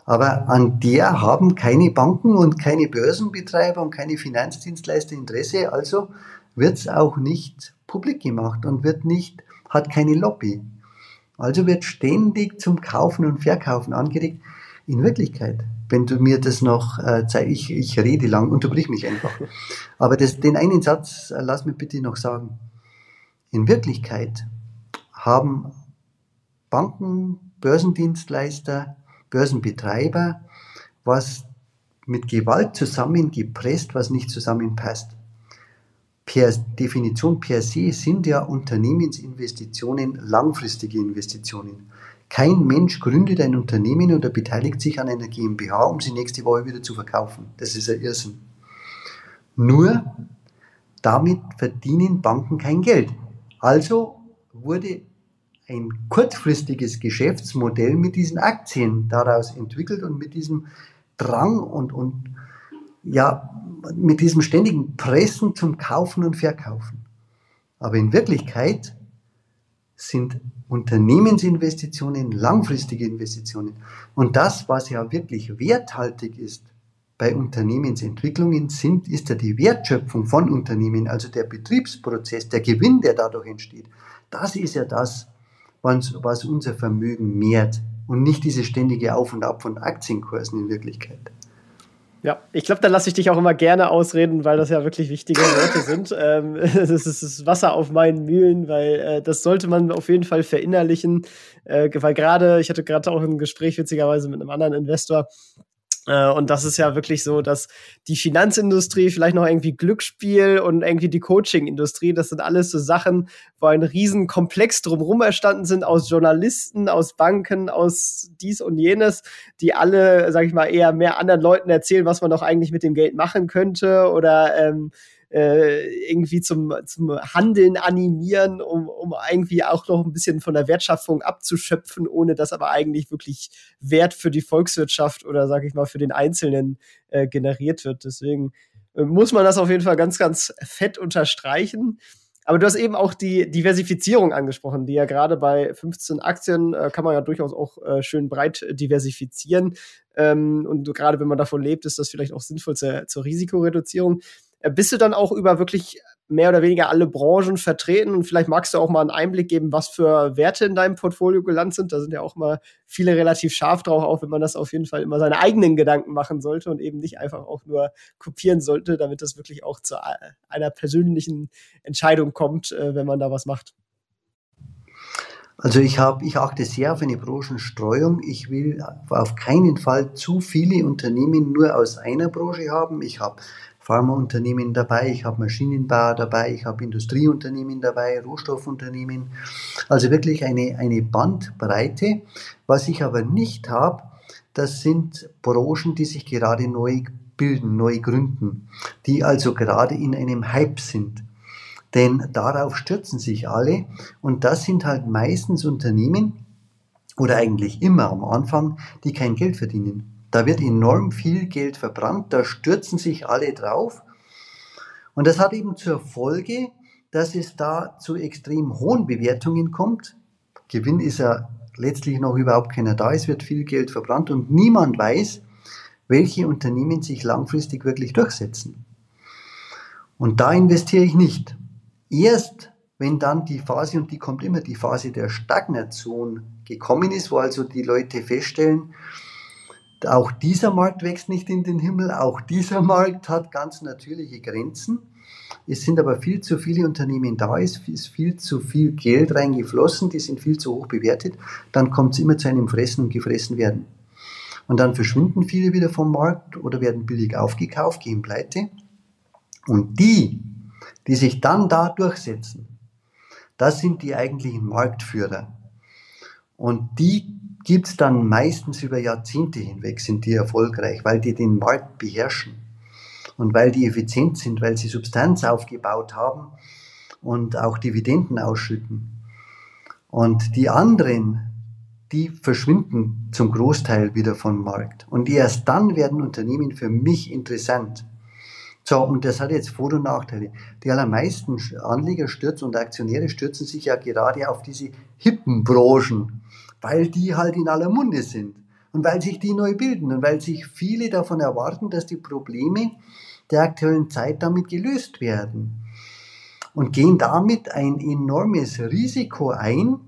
[SPEAKER 2] aber an der haben keine Banken und keine Börsenbetreiber und keine Finanzdienstleister Interesse, also wird es auch nicht publik gemacht und wird nicht, hat keine Lobby. Also wird ständig zum Kaufen und Verkaufen angeregt. In Wirklichkeit, wenn du mir das noch äh, zeigst, ich, ich rede lang, unterbrich mich einfach. (laughs) Aber das, den einen Satz äh, lass mich bitte noch sagen. In Wirklichkeit haben Banken, Börsendienstleister, Börsenbetreiber was mit Gewalt zusammengepresst, was nicht zusammenpasst per Definition per se sind ja Unternehmensinvestitionen langfristige Investitionen. Kein Mensch gründet ein Unternehmen oder beteiligt sich an einer GmbH, um sie nächste Woche wieder zu verkaufen. Das ist ein Irrsinn. Nur damit verdienen Banken kein Geld. Also wurde ein kurzfristiges Geschäftsmodell mit diesen Aktien daraus entwickelt und mit diesem Drang und, und ja, mit diesem ständigen Pressen zum Kaufen und Verkaufen. Aber in Wirklichkeit sind Unternehmensinvestitionen langfristige Investitionen. Und das, was ja wirklich werthaltig ist bei Unternehmensentwicklungen, sind, ist ja die Wertschöpfung von Unternehmen, also der Betriebsprozess, der Gewinn, der dadurch entsteht. Das ist ja das, was, unser Vermögen mehrt und nicht diese ständige Auf und Ab von Aktienkursen in Wirklichkeit.
[SPEAKER 1] Ja, ich glaube, da lasse ich dich auch immer gerne ausreden, weil das ja wirklich wichtige Worte sind. (laughs) Ähm, (laughs) das ist das Wasser auf meinen Mühlen, weil äh, das sollte man auf jeden Fall verinnerlichen. Äh, weil gerade, ich hatte gerade auch ein Gespräch witzigerweise mit einem anderen Investor, und das ist ja wirklich so, dass die Finanzindustrie, vielleicht noch irgendwie Glücksspiel und irgendwie die Coaching-Industrie, das sind alles so Sachen, wo ein riesen Komplex drumherum erstanden sind aus Journalisten, aus Banken, aus dies und jenes, die alle, sag ich mal, eher mehr anderen Leuten erzählen, was man doch eigentlich mit dem Geld machen könnte oder ähm, äh, irgendwie zum, zum Handeln animieren, um, um irgendwie auch noch ein bisschen von der Wertschöpfung abzuschöpfen, ohne dass aber eigentlich wirklich Wert für die Volkswirtschaft oder sag ich mal für den Einzelnen äh, generiert wird. Deswegen äh, muss man das auf jeden Fall ganz, ganz fett unterstreichen. Aber du hast eben auch die Diversifizierung angesprochen, die ja gerade bei 15 Aktien äh, kann man ja durchaus auch äh, schön breit diversifizieren. Ähm, und gerade wenn man davon lebt, ist das vielleicht auch sinnvoll zur, zur Risikoreduzierung. Bist du dann auch über wirklich mehr oder weniger alle Branchen vertreten und vielleicht magst du auch mal einen Einblick geben, was für Werte in deinem Portfolio gelandet sind. Da sind ja auch mal viele relativ scharf drauf, auch wenn man das auf jeden Fall immer seine eigenen Gedanken machen sollte und eben nicht einfach auch nur kopieren sollte, damit das wirklich auch zu einer persönlichen Entscheidung kommt, äh, wenn man da was macht.
[SPEAKER 2] Also ich habe, ich achte sehr auf eine Branchenstreuung. Ich will auf keinen Fall zu viele Unternehmen nur aus einer Branche haben. Ich habe Pharmaunternehmen dabei, ich habe Maschinenbau dabei, ich habe Industrieunternehmen dabei, Rohstoffunternehmen. Also wirklich eine, eine Bandbreite. Was ich aber nicht habe, das sind Branchen, die sich gerade neu bilden, neu gründen, die also gerade in einem Hype sind. Denn darauf stürzen sich alle und das sind halt meistens Unternehmen oder eigentlich immer am Anfang, die kein Geld verdienen. Da wird enorm viel Geld verbrannt, da stürzen sich alle drauf. Und das hat eben zur Folge, dass es da zu extrem hohen Bewertungen kommt. Gewinn ist ja letztlich noch überhaupt keiner da, es wird viel Geld verbrannt und niemand weiß, welche Unternehmen sich langfristig wirklich durchsetzen. Und da investiere ich nicht. Erst wenn dann die Phase, und die kommt immer, die Phase der Stagnation gekommen ist, wo also die Leute feststellen, auch dieser Markt wächst nicht in den Himmel, auch dieser (laughs) Markt hat ganz natürliche Grenzen. Es sind aber viel zu viele Unternehmen da, es ist viel zu viel Geld reingeflossen, die sind viel zu hoch bewertet. Dann kommt es immer zu einem Fressen und Gefressen werden. Und dann verschwinden viele wieder vom Markt oder werden billig aufgekauft, gehen pleite. Und die, die sich dann da durchsetzen, das sind die eigentlichen Marktführer. Und die gibt es dann meistens über Jahrzehnte hinweg, sind die erfolgreich, weil die den Markt beherrschen und weil die effizient sind, weil sie Substanz aufgebaut haben und auch Dividenden ausschütten. Und die anderen, die verschwinden zum Großteil wieder vom Markt. Und erst dann werden Unternehmen für mich interessant. So, und das hat jetzt Vor- und Nachteile. Die allermeisten Anleger stürzen und Aktionäre stürzen sich ja gerade auf diese hippen Branchen, weil die halt in aller Munde sind und weil sich die neu bilden und weil sich viele davon erwarten, dass die Probleme der aktuellen Zeit damit gelöst werden und gehen damit ein enormes Risiko ein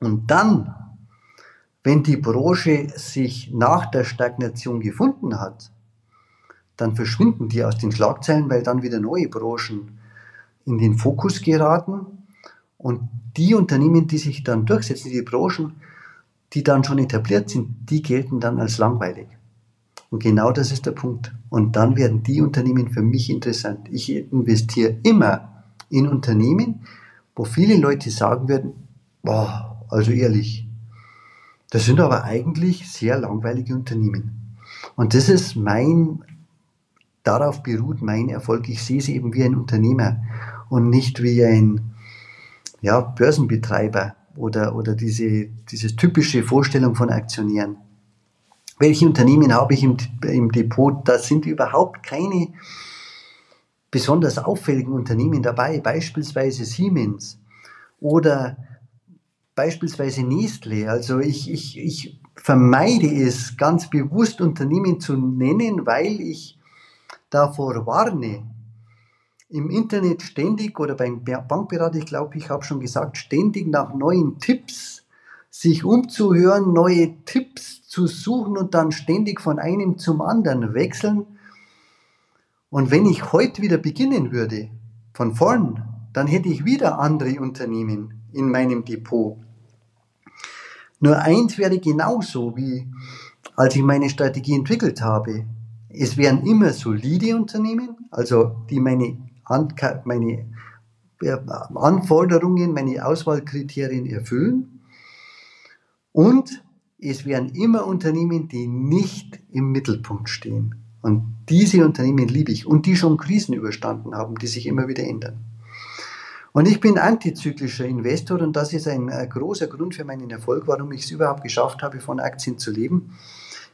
[SPEAKER 2] und dann, wenn die Branche sich nach der Stagnation gefunden hat, dann verschwinden die aus den Schlagzeilen, weil dann wieder neue Branchen in den Fokus geraten. Und die Unternehmen, die sich dann durchsetzen, die Branchen, die dann schon etabliert sind, die gelten dann als langweilig. Und genau das ist der Punkt. Und dann werden die Unternehmen für mich interessant. Ich investiere immer in Unternehmen, wo viele Leute sagen würden, boah, also ehrlich, das sind aber eigentlich sehr langweilige Unternehmen. Und das ist mein darauf beruht mein Erfolg. Ich sehe sie eben wie ein Unternehmer und nicht wie ein ja, Börsenbetreiber oder, oder diese, diese typische Vorstellung von Aktionären. Welche Unternehmen habe ich im, im Depot? Da sind überhaupt keine besonders auffälligen Unternehmen dabei, beispielsweise Siemens oder beispielsweise Nestle. Also ich, ich, ich vermeide es ganz bewusst Unternehmen zu nennen, weil ich davor warne, im Internet ständig oder beim Bankberater, ich glaube, ich habe schon gesagt, ständig nach neuen Tipps sich umzuhören, neue Tipps zu suchen und dann ständig von einem zum anderen wechseln. Und wenn ich heute wieder beginnen würde, von vorn, dann hätte ich wieder andere Unternehmen in meinem Depot. Nur eins wäre genauso wie als ich meine Strategie entwickelt habe. Es wären immer solide Unternehmen, also die meine, An meine Anforderungen, meine Auswahlkriterien erfüllen. Und es wären immer Unternehmen, die nicht im Mittelpunkt stehen. Und diese Unternehmen liebe ich und die schon Krisen überstanden haben, die sich immer wieder ändern. Und ich bin antizyklischer Investor und das ist ein großer Grund für meinen Erfolg, warum ich es überhaupt geschafft habe, von Aktien zu leben.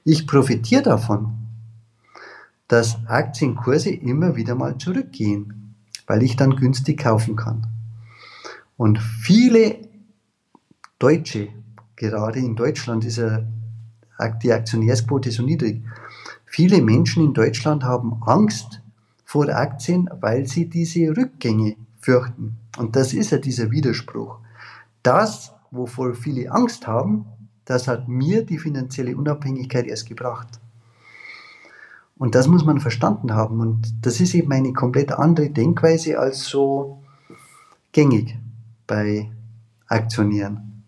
[SPEAKER 2] Ich profitiere davon, dass Aktienkurse immer wieder mal zurückgehen, weil ich dann günstig kaufen kann. Und viele Deutsche, gerade in Deutschland ist ja die Aktionärsquote so niedrig, viele Menschen in Deutschland haben Angst vor Aktien, weil sie diese Rückgänge fürchten. Und das ist ja dieser Widerspruch. Das, wovor viele Angst haben, das hat mir die finanzielle Unabhängigkeit erst gebracht. Und das muss man verstanden haben. Und das ist eben eine komplett andere Denkweise als so gängig bei Aktionären.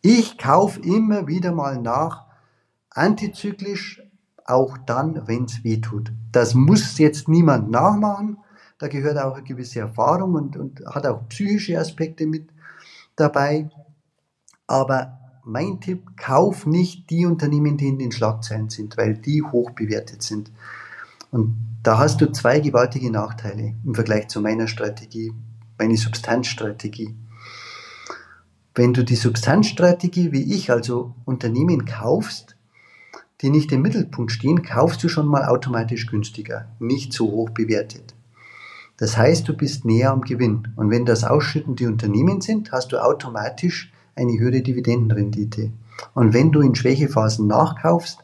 [SPEAKER 2] Ich kaufe immer wieder mal nach, antizyklisch, auch dann, wenn es weh tut. Das muss jetzt niemand nachmachen. Da gehört auch eine gewisse Erfahrung und, und hat auch psychische Aspekte mit dabei. Aber mein Tipp, kauf nicht die Unternehmen, die in den Schlagzeilen sind, weil die hoch bewertet sind. Und da hast du zwei gewaltige Nachteile im Vergleich zu meiner Strategie, meine Substanzstrategie. Wenn du die Substanzstrategie wie ich, also Unternehmen kaufst, die nicht im Mittelpunkt stehen, kaufst du schon mal automatisch günstiger, nicht so hoch bewertet. Das heißt, du bist näher am Gewinn. Und wenn das ausschüttende Unternehmen sind, hast du automatisch eine höhere Dividendenrendite. Und wenn du in Schwächephasen nachkaufst,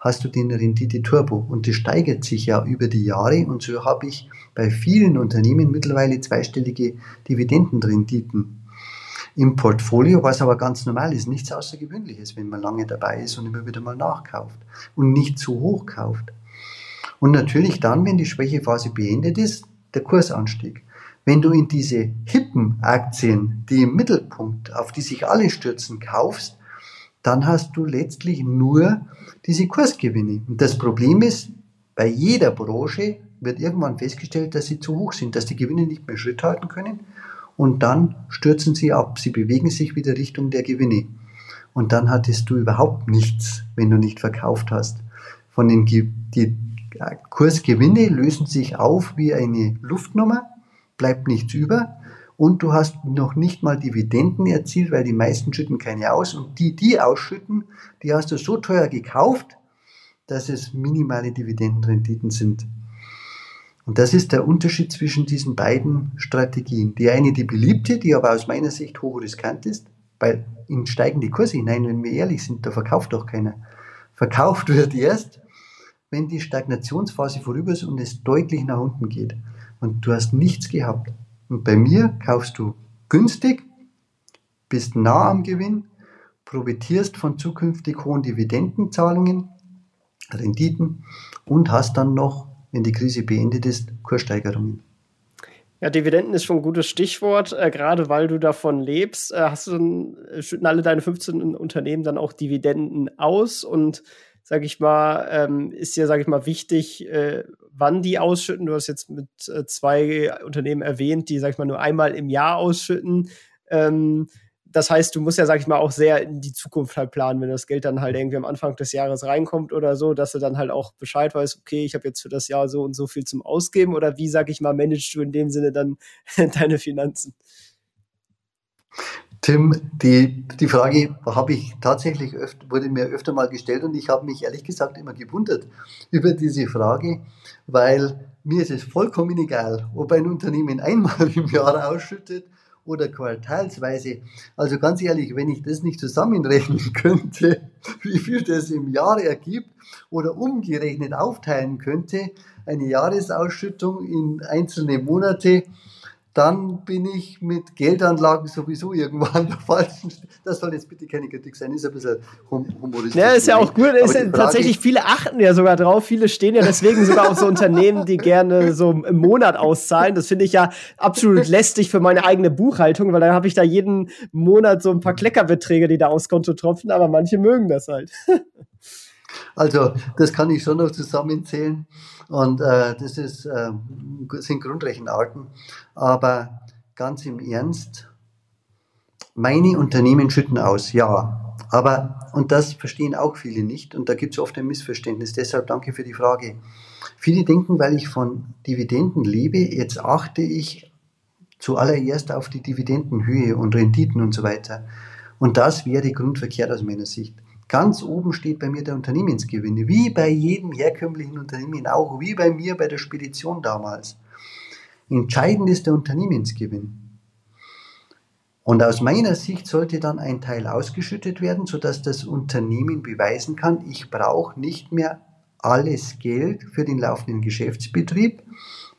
[SPEAKER 2] hast du den Rendite-Turbo und das steigert sich ja über die Jahre und so habe ich bei vielen Unternehmen mittlerweile zweistellige Dividendenrenditen im Portfolio, was aber ganz normal ist, nichts Außergewöhnliches, wenn man lange dabei ist und immer wieder mal nachkauft und nicht zu hoch kauft. Und natürlich dann, wenn die Schwächephase beendet ist, der Kursanstieg. Wenn du in diese hippen Aktien, die im Mittelpunkt, auf die sich alle stürzen, kaufst, dann hast du letztlich nur diese Kursgewinne. Und das Problem ist, bei jeder Branche wird irgendwann festgestellt, dass sie zu hoch sind, dass die Gewinne nicht mehr Schritt halten können und dann stürzen sie ab. Sie bewegen sich wieder Richtung der Gewinne. Und dann hattest du überhaupt nichts, wenn du nicht verkauft hast. Von den die Kursgewinne lösen sich auf wie eine Luftnummer bleibt nichts über und du hast noch nicht mal Dividenden erzielt, weil die meisten schütten keine aus und die, die ausschütten, die hast du so teuer gekauft, dass es minimale Dividendenrenditen sind. Und das ist der Unterschied zwischen diesen beiden Strategien. Die eine, die beliebte, die aber aus meiner Sicht hochriskant ist, weil in steigende Kurse hinein, wenn wir ehrlich sind, da verkauft doch keiner. Verkauft wird erst, wenn die Stagnationsphase vorüber ist und es deutlich nach unten geht. Und du hast nichts gehabt. Und bei mir kaufst du günstig, bist nah am Gewinn, profitierst von zukünftig hohen Dividendenzahlungen, Renditen und hast dann noch, wenn die Krise beendet ist, Kurssteigerungen.
[SPEAKER 1] Ja, Dividenden ist schon ein gutes Stichwort, äh, gerade weil du davon lebst. Äh, hast du dann, äh, schütten alle deine 15 Unternehmen dann auch Dividenden aus und sag ich mal, ähm, ist ja, sag ich mal, wichtig, äh, wann die ausschütten. Du hast jetzt mit äh, zwei Unternehmen erwähnt, die, sag ich mal, nur einmal im Jahr ausschütten. Ähm, das heißt, du musst ja, sag ich mal, auch sehr in die Zukunft halt planen, wenn das Geld dann halt irgendwie am Anfang des Jahres reinkommt oder so, dass du dann halt auch Bescheid weißt, okay, ich habe jetzt für das Jahr so und so viel zum Ausgeben oder wie, sag ich mal, managst du in dem Sinne dann (laughs) deine Finanzen?
[SPEAKER 2] Tim, die, die Frage habe ich tatsächlich öfter, wurde mir öfter mal gestellt und ich habe mich ehrlich gesagt immer gewundert über diese Frage, weil mir ist es vollkommen egal, ob ein Unternehmen einmal im Jahr ausschüttet oder quartalsweise. Also ganz ehrlich, wenn ich das nicht zusammenrechnen (laughs) könnte, wie viel das im Jahr ergibt oder umgerechnet aufteilen könnte, eine Jahresausschüttung in einzelne Monate, dann bin ich mit Geldanlagen sowieso irgendwann (laughs) an der falschen Das soll jetzt bitte keine Kritik sein, ist ein bisschen hum humoristisch.
[SPEAKER 1] Ja, ist ja auch gut. Ist ja tatsächlich, viele achten ja sogar drauf. Viele stehen ja deswegen sogar auf so Unternehmen, die gerne so im Monat auszahlen. Das finde ich ja absolut lästig für meine eigene Buchhaltung, weil dann habe ich da jeden Monat so ein paar Kleckerbeträge, die da aufs Konto tropfen, aber manche mögen das halt. (laughs)
[SPEAKER 2] Also, das kann ich schon noch zusammenzählen. Und äh, das ist, äh, sind Grundrechenarten. Aber ganz im Ernst, meine Unternehmen schütten aus, ja. Aber, und das verstehen auch viele nicht, und da gibt es oft ein Missverständnis. Deshalb danke für die Frage. Viele denken, weil ich von Dividenden lebe, jetzt achte ich zuallererst auf die Dividendenhöhe und Renditen und so weiter. Und das wäre grundverkehrt aus meiner Sicht. Ganz oben steht bei mir der Unternehmensgewinn, wie bei jedem herkömmlichen Unternehmen, auch wie bei mir bei der Spedition damals. Entscheidend ist der Unternehmensgewinn. Und aus meiner Sicht sollte dann ein Teil ausgeschüttet werden, sodass das Unternehmen beweisen kann, ich brauche nicht mehr alles Geld für den laufenden Geschäftsbetrieb.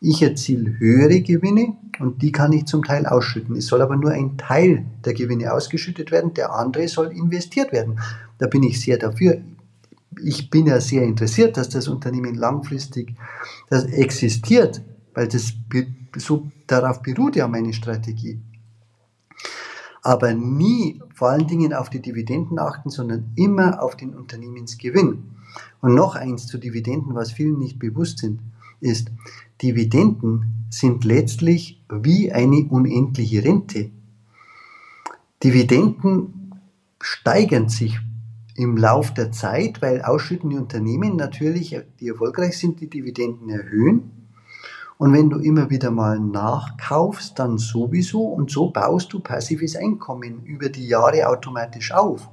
[SPEAKER 2] Ich erziele höhere Gewinne und die kann ich zum Teil ausschütten. Es soll aber nur ein Teil der Gewinne ausgeschüttet werden, der andere soll investiert werden. Da bin ich sehr dafür. Ich bin ja sehr interessiert, dass das Unternehmen langfristig das existiert, weil das so darauf beruht ja meine Strategie. Aber nie vor allen Dingen auf die Dividenden achten, sondern immer auf den Unternehmensgewinn. Und noch eins zu Dividenden, was vielen nicht bewusst sind, ist, Dividenden sind letztlich wie eine unendliche Rente. Dividenden steigern sich im Lauf der Zeit, weil ausschüttende Unternehmen natürlich, die erfolgreich sind, die Dividenden erhöhen. Und wenn du immer wieder mal nachkaufst, dann sowieso. Und so baust du passives Einkommen über die Jahre automatisch auf.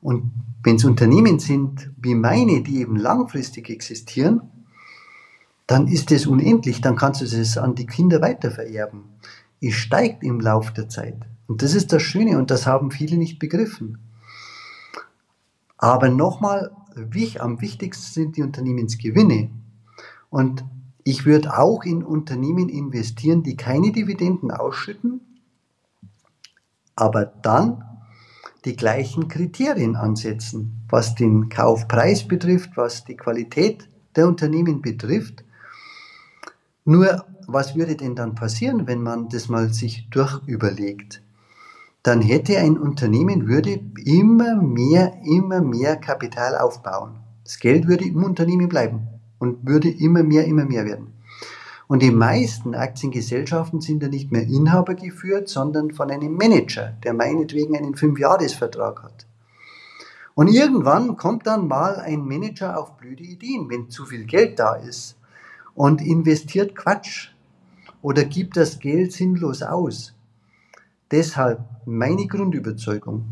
[SPEAKER 2] Und wenn es Unternehmen sind wie meine, die eben langfristig existieren, dann ist es unendlich, dann kannst du es an die Kinder weitervererben. Es steigt im Lauf der Zeit. Und das ist das Schöne und das haben viele nicht begriffen. Aber nochmal, am wichtigsten sind die Unternehmensgewinne. Und ich würde auch in Unternehmen investieren, die keine Dividenden ausschütten, aber dann die gleichen Kriterien ansetzen, was den Kaufpreis betrifft, was die Qualität der Unternehmen betrifft. Nur, was würde denn dann passieren, wenn man das mal sich durchüberlegt? dann hätte ein Unternehmen würde immer mehr, immer mehr Kapital aufbauen. Das Geld würde im Unternehmen bleiben und würde immer mehr, immer mehr werden. Und die meisten Aktiengesellschaften sind ja nicht mehr Inhaber geführt, sondern von einem Manager, der meinetwegen einen Fünfjahresvertrag hat. Und irgendwann kommt dann mal ein Manager auf blöde Ideen, wenn zu viel Geld da ist und investiert Quatsch oder gib das Geld sinnlos aus. Deshalb meine Grundüberzeugung.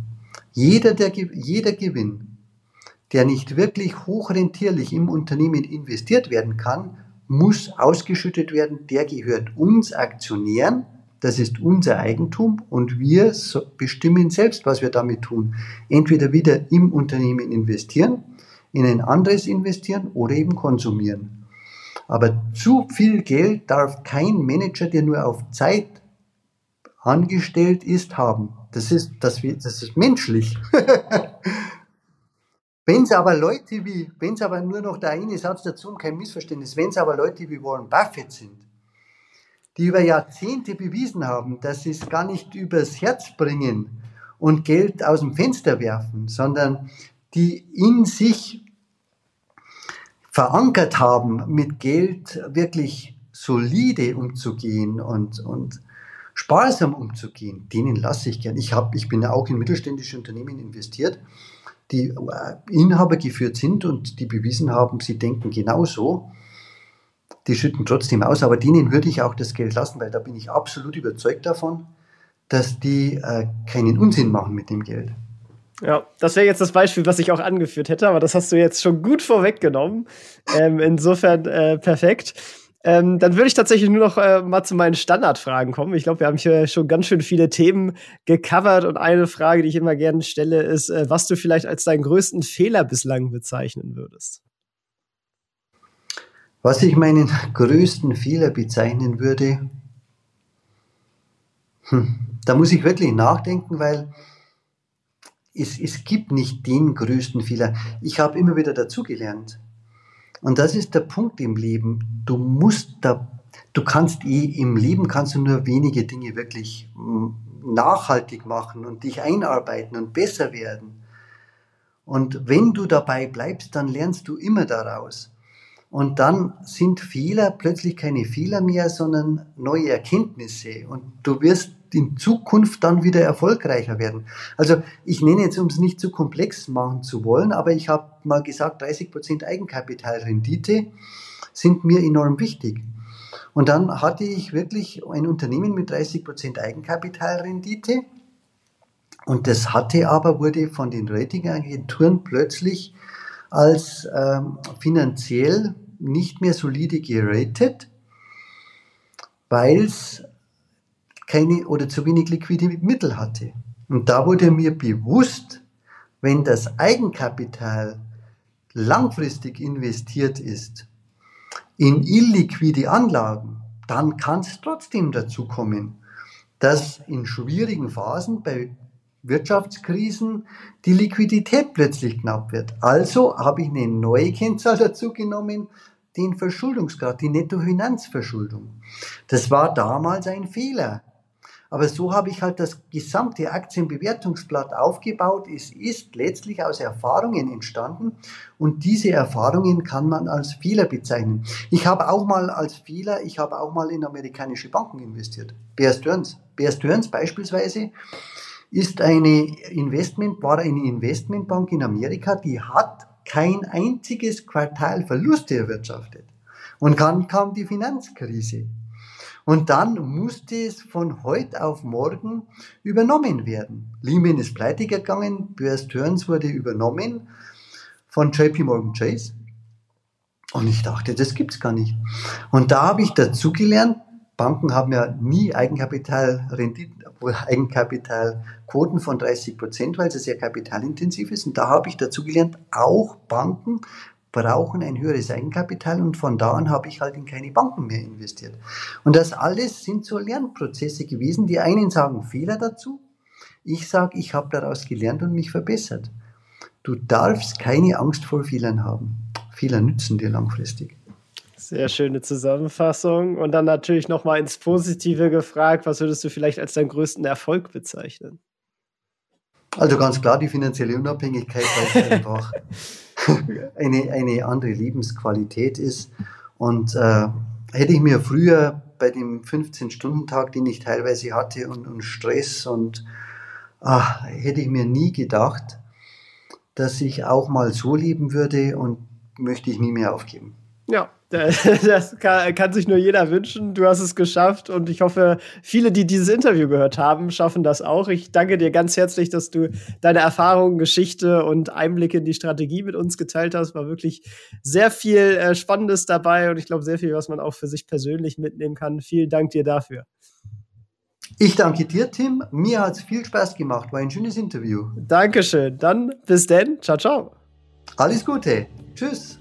[SPEAKER 2] Jeder, der, jeder Gewinn, der nicht wirklich hochrentierlich im Unternehmen investiert werden kann, muss ausgeschüttet werden. Der gehört uns Aktionären. Das ist unser Eigentum und wir bestimmen selbst, was wir damit tun. Entweder wieder im Unternehmen investieren, in ein anderes investieren oder eben konsumieren. Aber zu viel Geld darf kein Manager, der nur auf Zeit angestellt ist, haben. Das ist, das, das ist menschlich. (laughs) wenn es aber Leute wie, wenn es aber nur noch der eine Satz dazu kein Missverständnis, wenn es aber Leute wie Warren Buffett sind, die über Jahrzehnte bewiesen haben, dass sie es gar nicht übers Herz bringen und Geld aus dem Fenster werfen, sondern die in sich verankert haben, mit Geld wirklich solide umzugehen und, und sparsam umzugehen, denen lasse ich gern. Ich, hab, ich bin ja auch in mittelständische Unternehmen investiert, die äh, Inhaber geführt sind und die bewiesen haben, sie denken genauso. Die schütten trotzdem aus, aber denen würde ich auch das Geld lassen, weil da bin ich absolut überzeugt davon, dass die äh, keinen Unsinn machen mit dem Geld.
[SPEAKER 1] Ja, das wäre jetzt das Beispiel, was ich auch angeführt hätte, aber das hast du jetzt schon gut vorweggenommen. Ähm, insofern äh, perfekt. Ähm, dann würde ich tatsächlich nur noch äh, mal zu meinen Standardfragen kommen. Ich glaube, wir haben hier schon ganz schön viele Themen gecovert und eine Frage, die ich immer gerne stelle, ist, äh, was du vielleicht als deinen größten Fehler bislang bezeichnen würdest.
[SPEAKER 2] Was ich meinen größten Fehler bezeichnen würde, hm, da muss ich wirklich nachdenken, weil es, es gibt nicht den größten Fehler. Ich habe immer wieder dazugelernt. Und das ist der Punkt im Leben. Du musst da, du kannst eh, im Leben kannst du nur wenige Dinge wirklich hm, nachhaltig machen und dich einarbeiten und besser werden. Und wenn du dabei bleibst, dann lernst du immer daraus. Und dann sind Fehler plötzlich keine Fehler mehr, sondern neue Erkenntnisse. Und du wirst in Zukunft dann wieder erfolgreicher werden. Also ich nenne jetzt, um es nicht zu komplex machen zu wollen, aber ich habe mal gesagt, 30% Eigenkapitalrendite sind mir enorm wichtig. Und dann hatte ich wirklich ein Unternehmen mit 30% Eigenkapitalrendite. Und das hatte aber, wurde von den Ratingagenturen plötzlich als ähm, finanziell nicht mehr solide geratet, weil es keine oder zu wenig liquide Mittel hatte. Und da wurde mir bewusst, wenn das Eigenkapital langfristig investiert ist in illiquide Anlagen, dann kann es trotzdem dazu kommen, dass in schwierigen Phasen bei Wirtschaftskrisen die Liquidität plötzlich knapp wird. Also habe ich eine neue Kennzahl dazu genommen, den Verschuldungsgrad, die Nettofinanzverschuldung. Das war damals ein Fehler. Aber so habe ich halt das gesamte Aktienbewertungsblatt aufgebaut. Es ist letztlich aus Erfahrungen entstanden und diese Erfahrungen kann man als Fehler bezeichnen. Ich habe auch mal als Fehler, ich habe auch mal in amerikanische Banken investiert. Bear Stearns. Bear Stearns beispielsweise ist eine Investment, war eine Investmentbank in Amerika, die hat kein einziges Quartal Verluste erwirtschaftet. Und dann kam die Finanzkrise. Und dann musste es von heute auf morgen übernommen werden. Lehman ist pleite gegangen, Bear Stearns wurde übernommen von JP Morgan Chase. Und ich dachte, das gibt's gar nicht. Und da habe ich dazu gelernt, Banken haben ja nie Eigenkapitalrenditen, Eigenkapitalquoten von 30 Prozent, weil es sehr kapitalintensiv ist. Und da habe ich dazu gelernt, auch Banken brauchen ein höheres Eigenkapital und von da an habe ich halt in keine Banken mehr investiert. Und das alles sind so Lernprozesse gewesen. Die einen sagen Fehler dazu, ich sage, ich habe daraus gelernt und mich verbessert. Du darfst keine Angst vor Fehlern haben. Fehler nützen dir langfristig.
[SPEAKER 1] Sehr schöne Zusammenfassung. Und dann natürlich nochmal ins Positive gefragt, was würdest du vielleicht als deinen größten Erfolg bezeichnen?
[SPEAKER 2] Also ganz klar die finanzielle Unabhängigkeit, weil es einfach (laughs) eine, eine andere Lebensqualität ist. Und äh, hätte ich mir früher bei dem 15-Stunden-Tag, den ich teilweise hatte und, und Stress und ach, hätte ich mir nie gedacht, dass ich auch mal so leben würde und möchte ich nie mehr aufgeben.
[SPEAKER 1] Ja, (laughs) Das kann, kann, sich nur jeder wünschen. Du hast es geschafft und ich hoffe, viele, die dieses Interview gehört haben, schaffen das auch. Ich danke dir ganz herzlich, dass du deine Erfahrungen, Geschichte und Einblicke in die Strategie mit uns geteilt hast. War wirklich sehr viel äh, Spannendes dabei und ich glaube, sehr viel, was man auch für sich persönlich mitnehmen kann. Vielen Dank dir dafür.
[SPEAKER 2] Ich danke dir, Tim. Mir hat es viel Spaß gemacht. War ein schönes Interview.
[SPEAKER 1] Dankeschön. Dann bis denn. Ciao, ciao.
[SPEAKER 2] Alles Gute. Tschüss.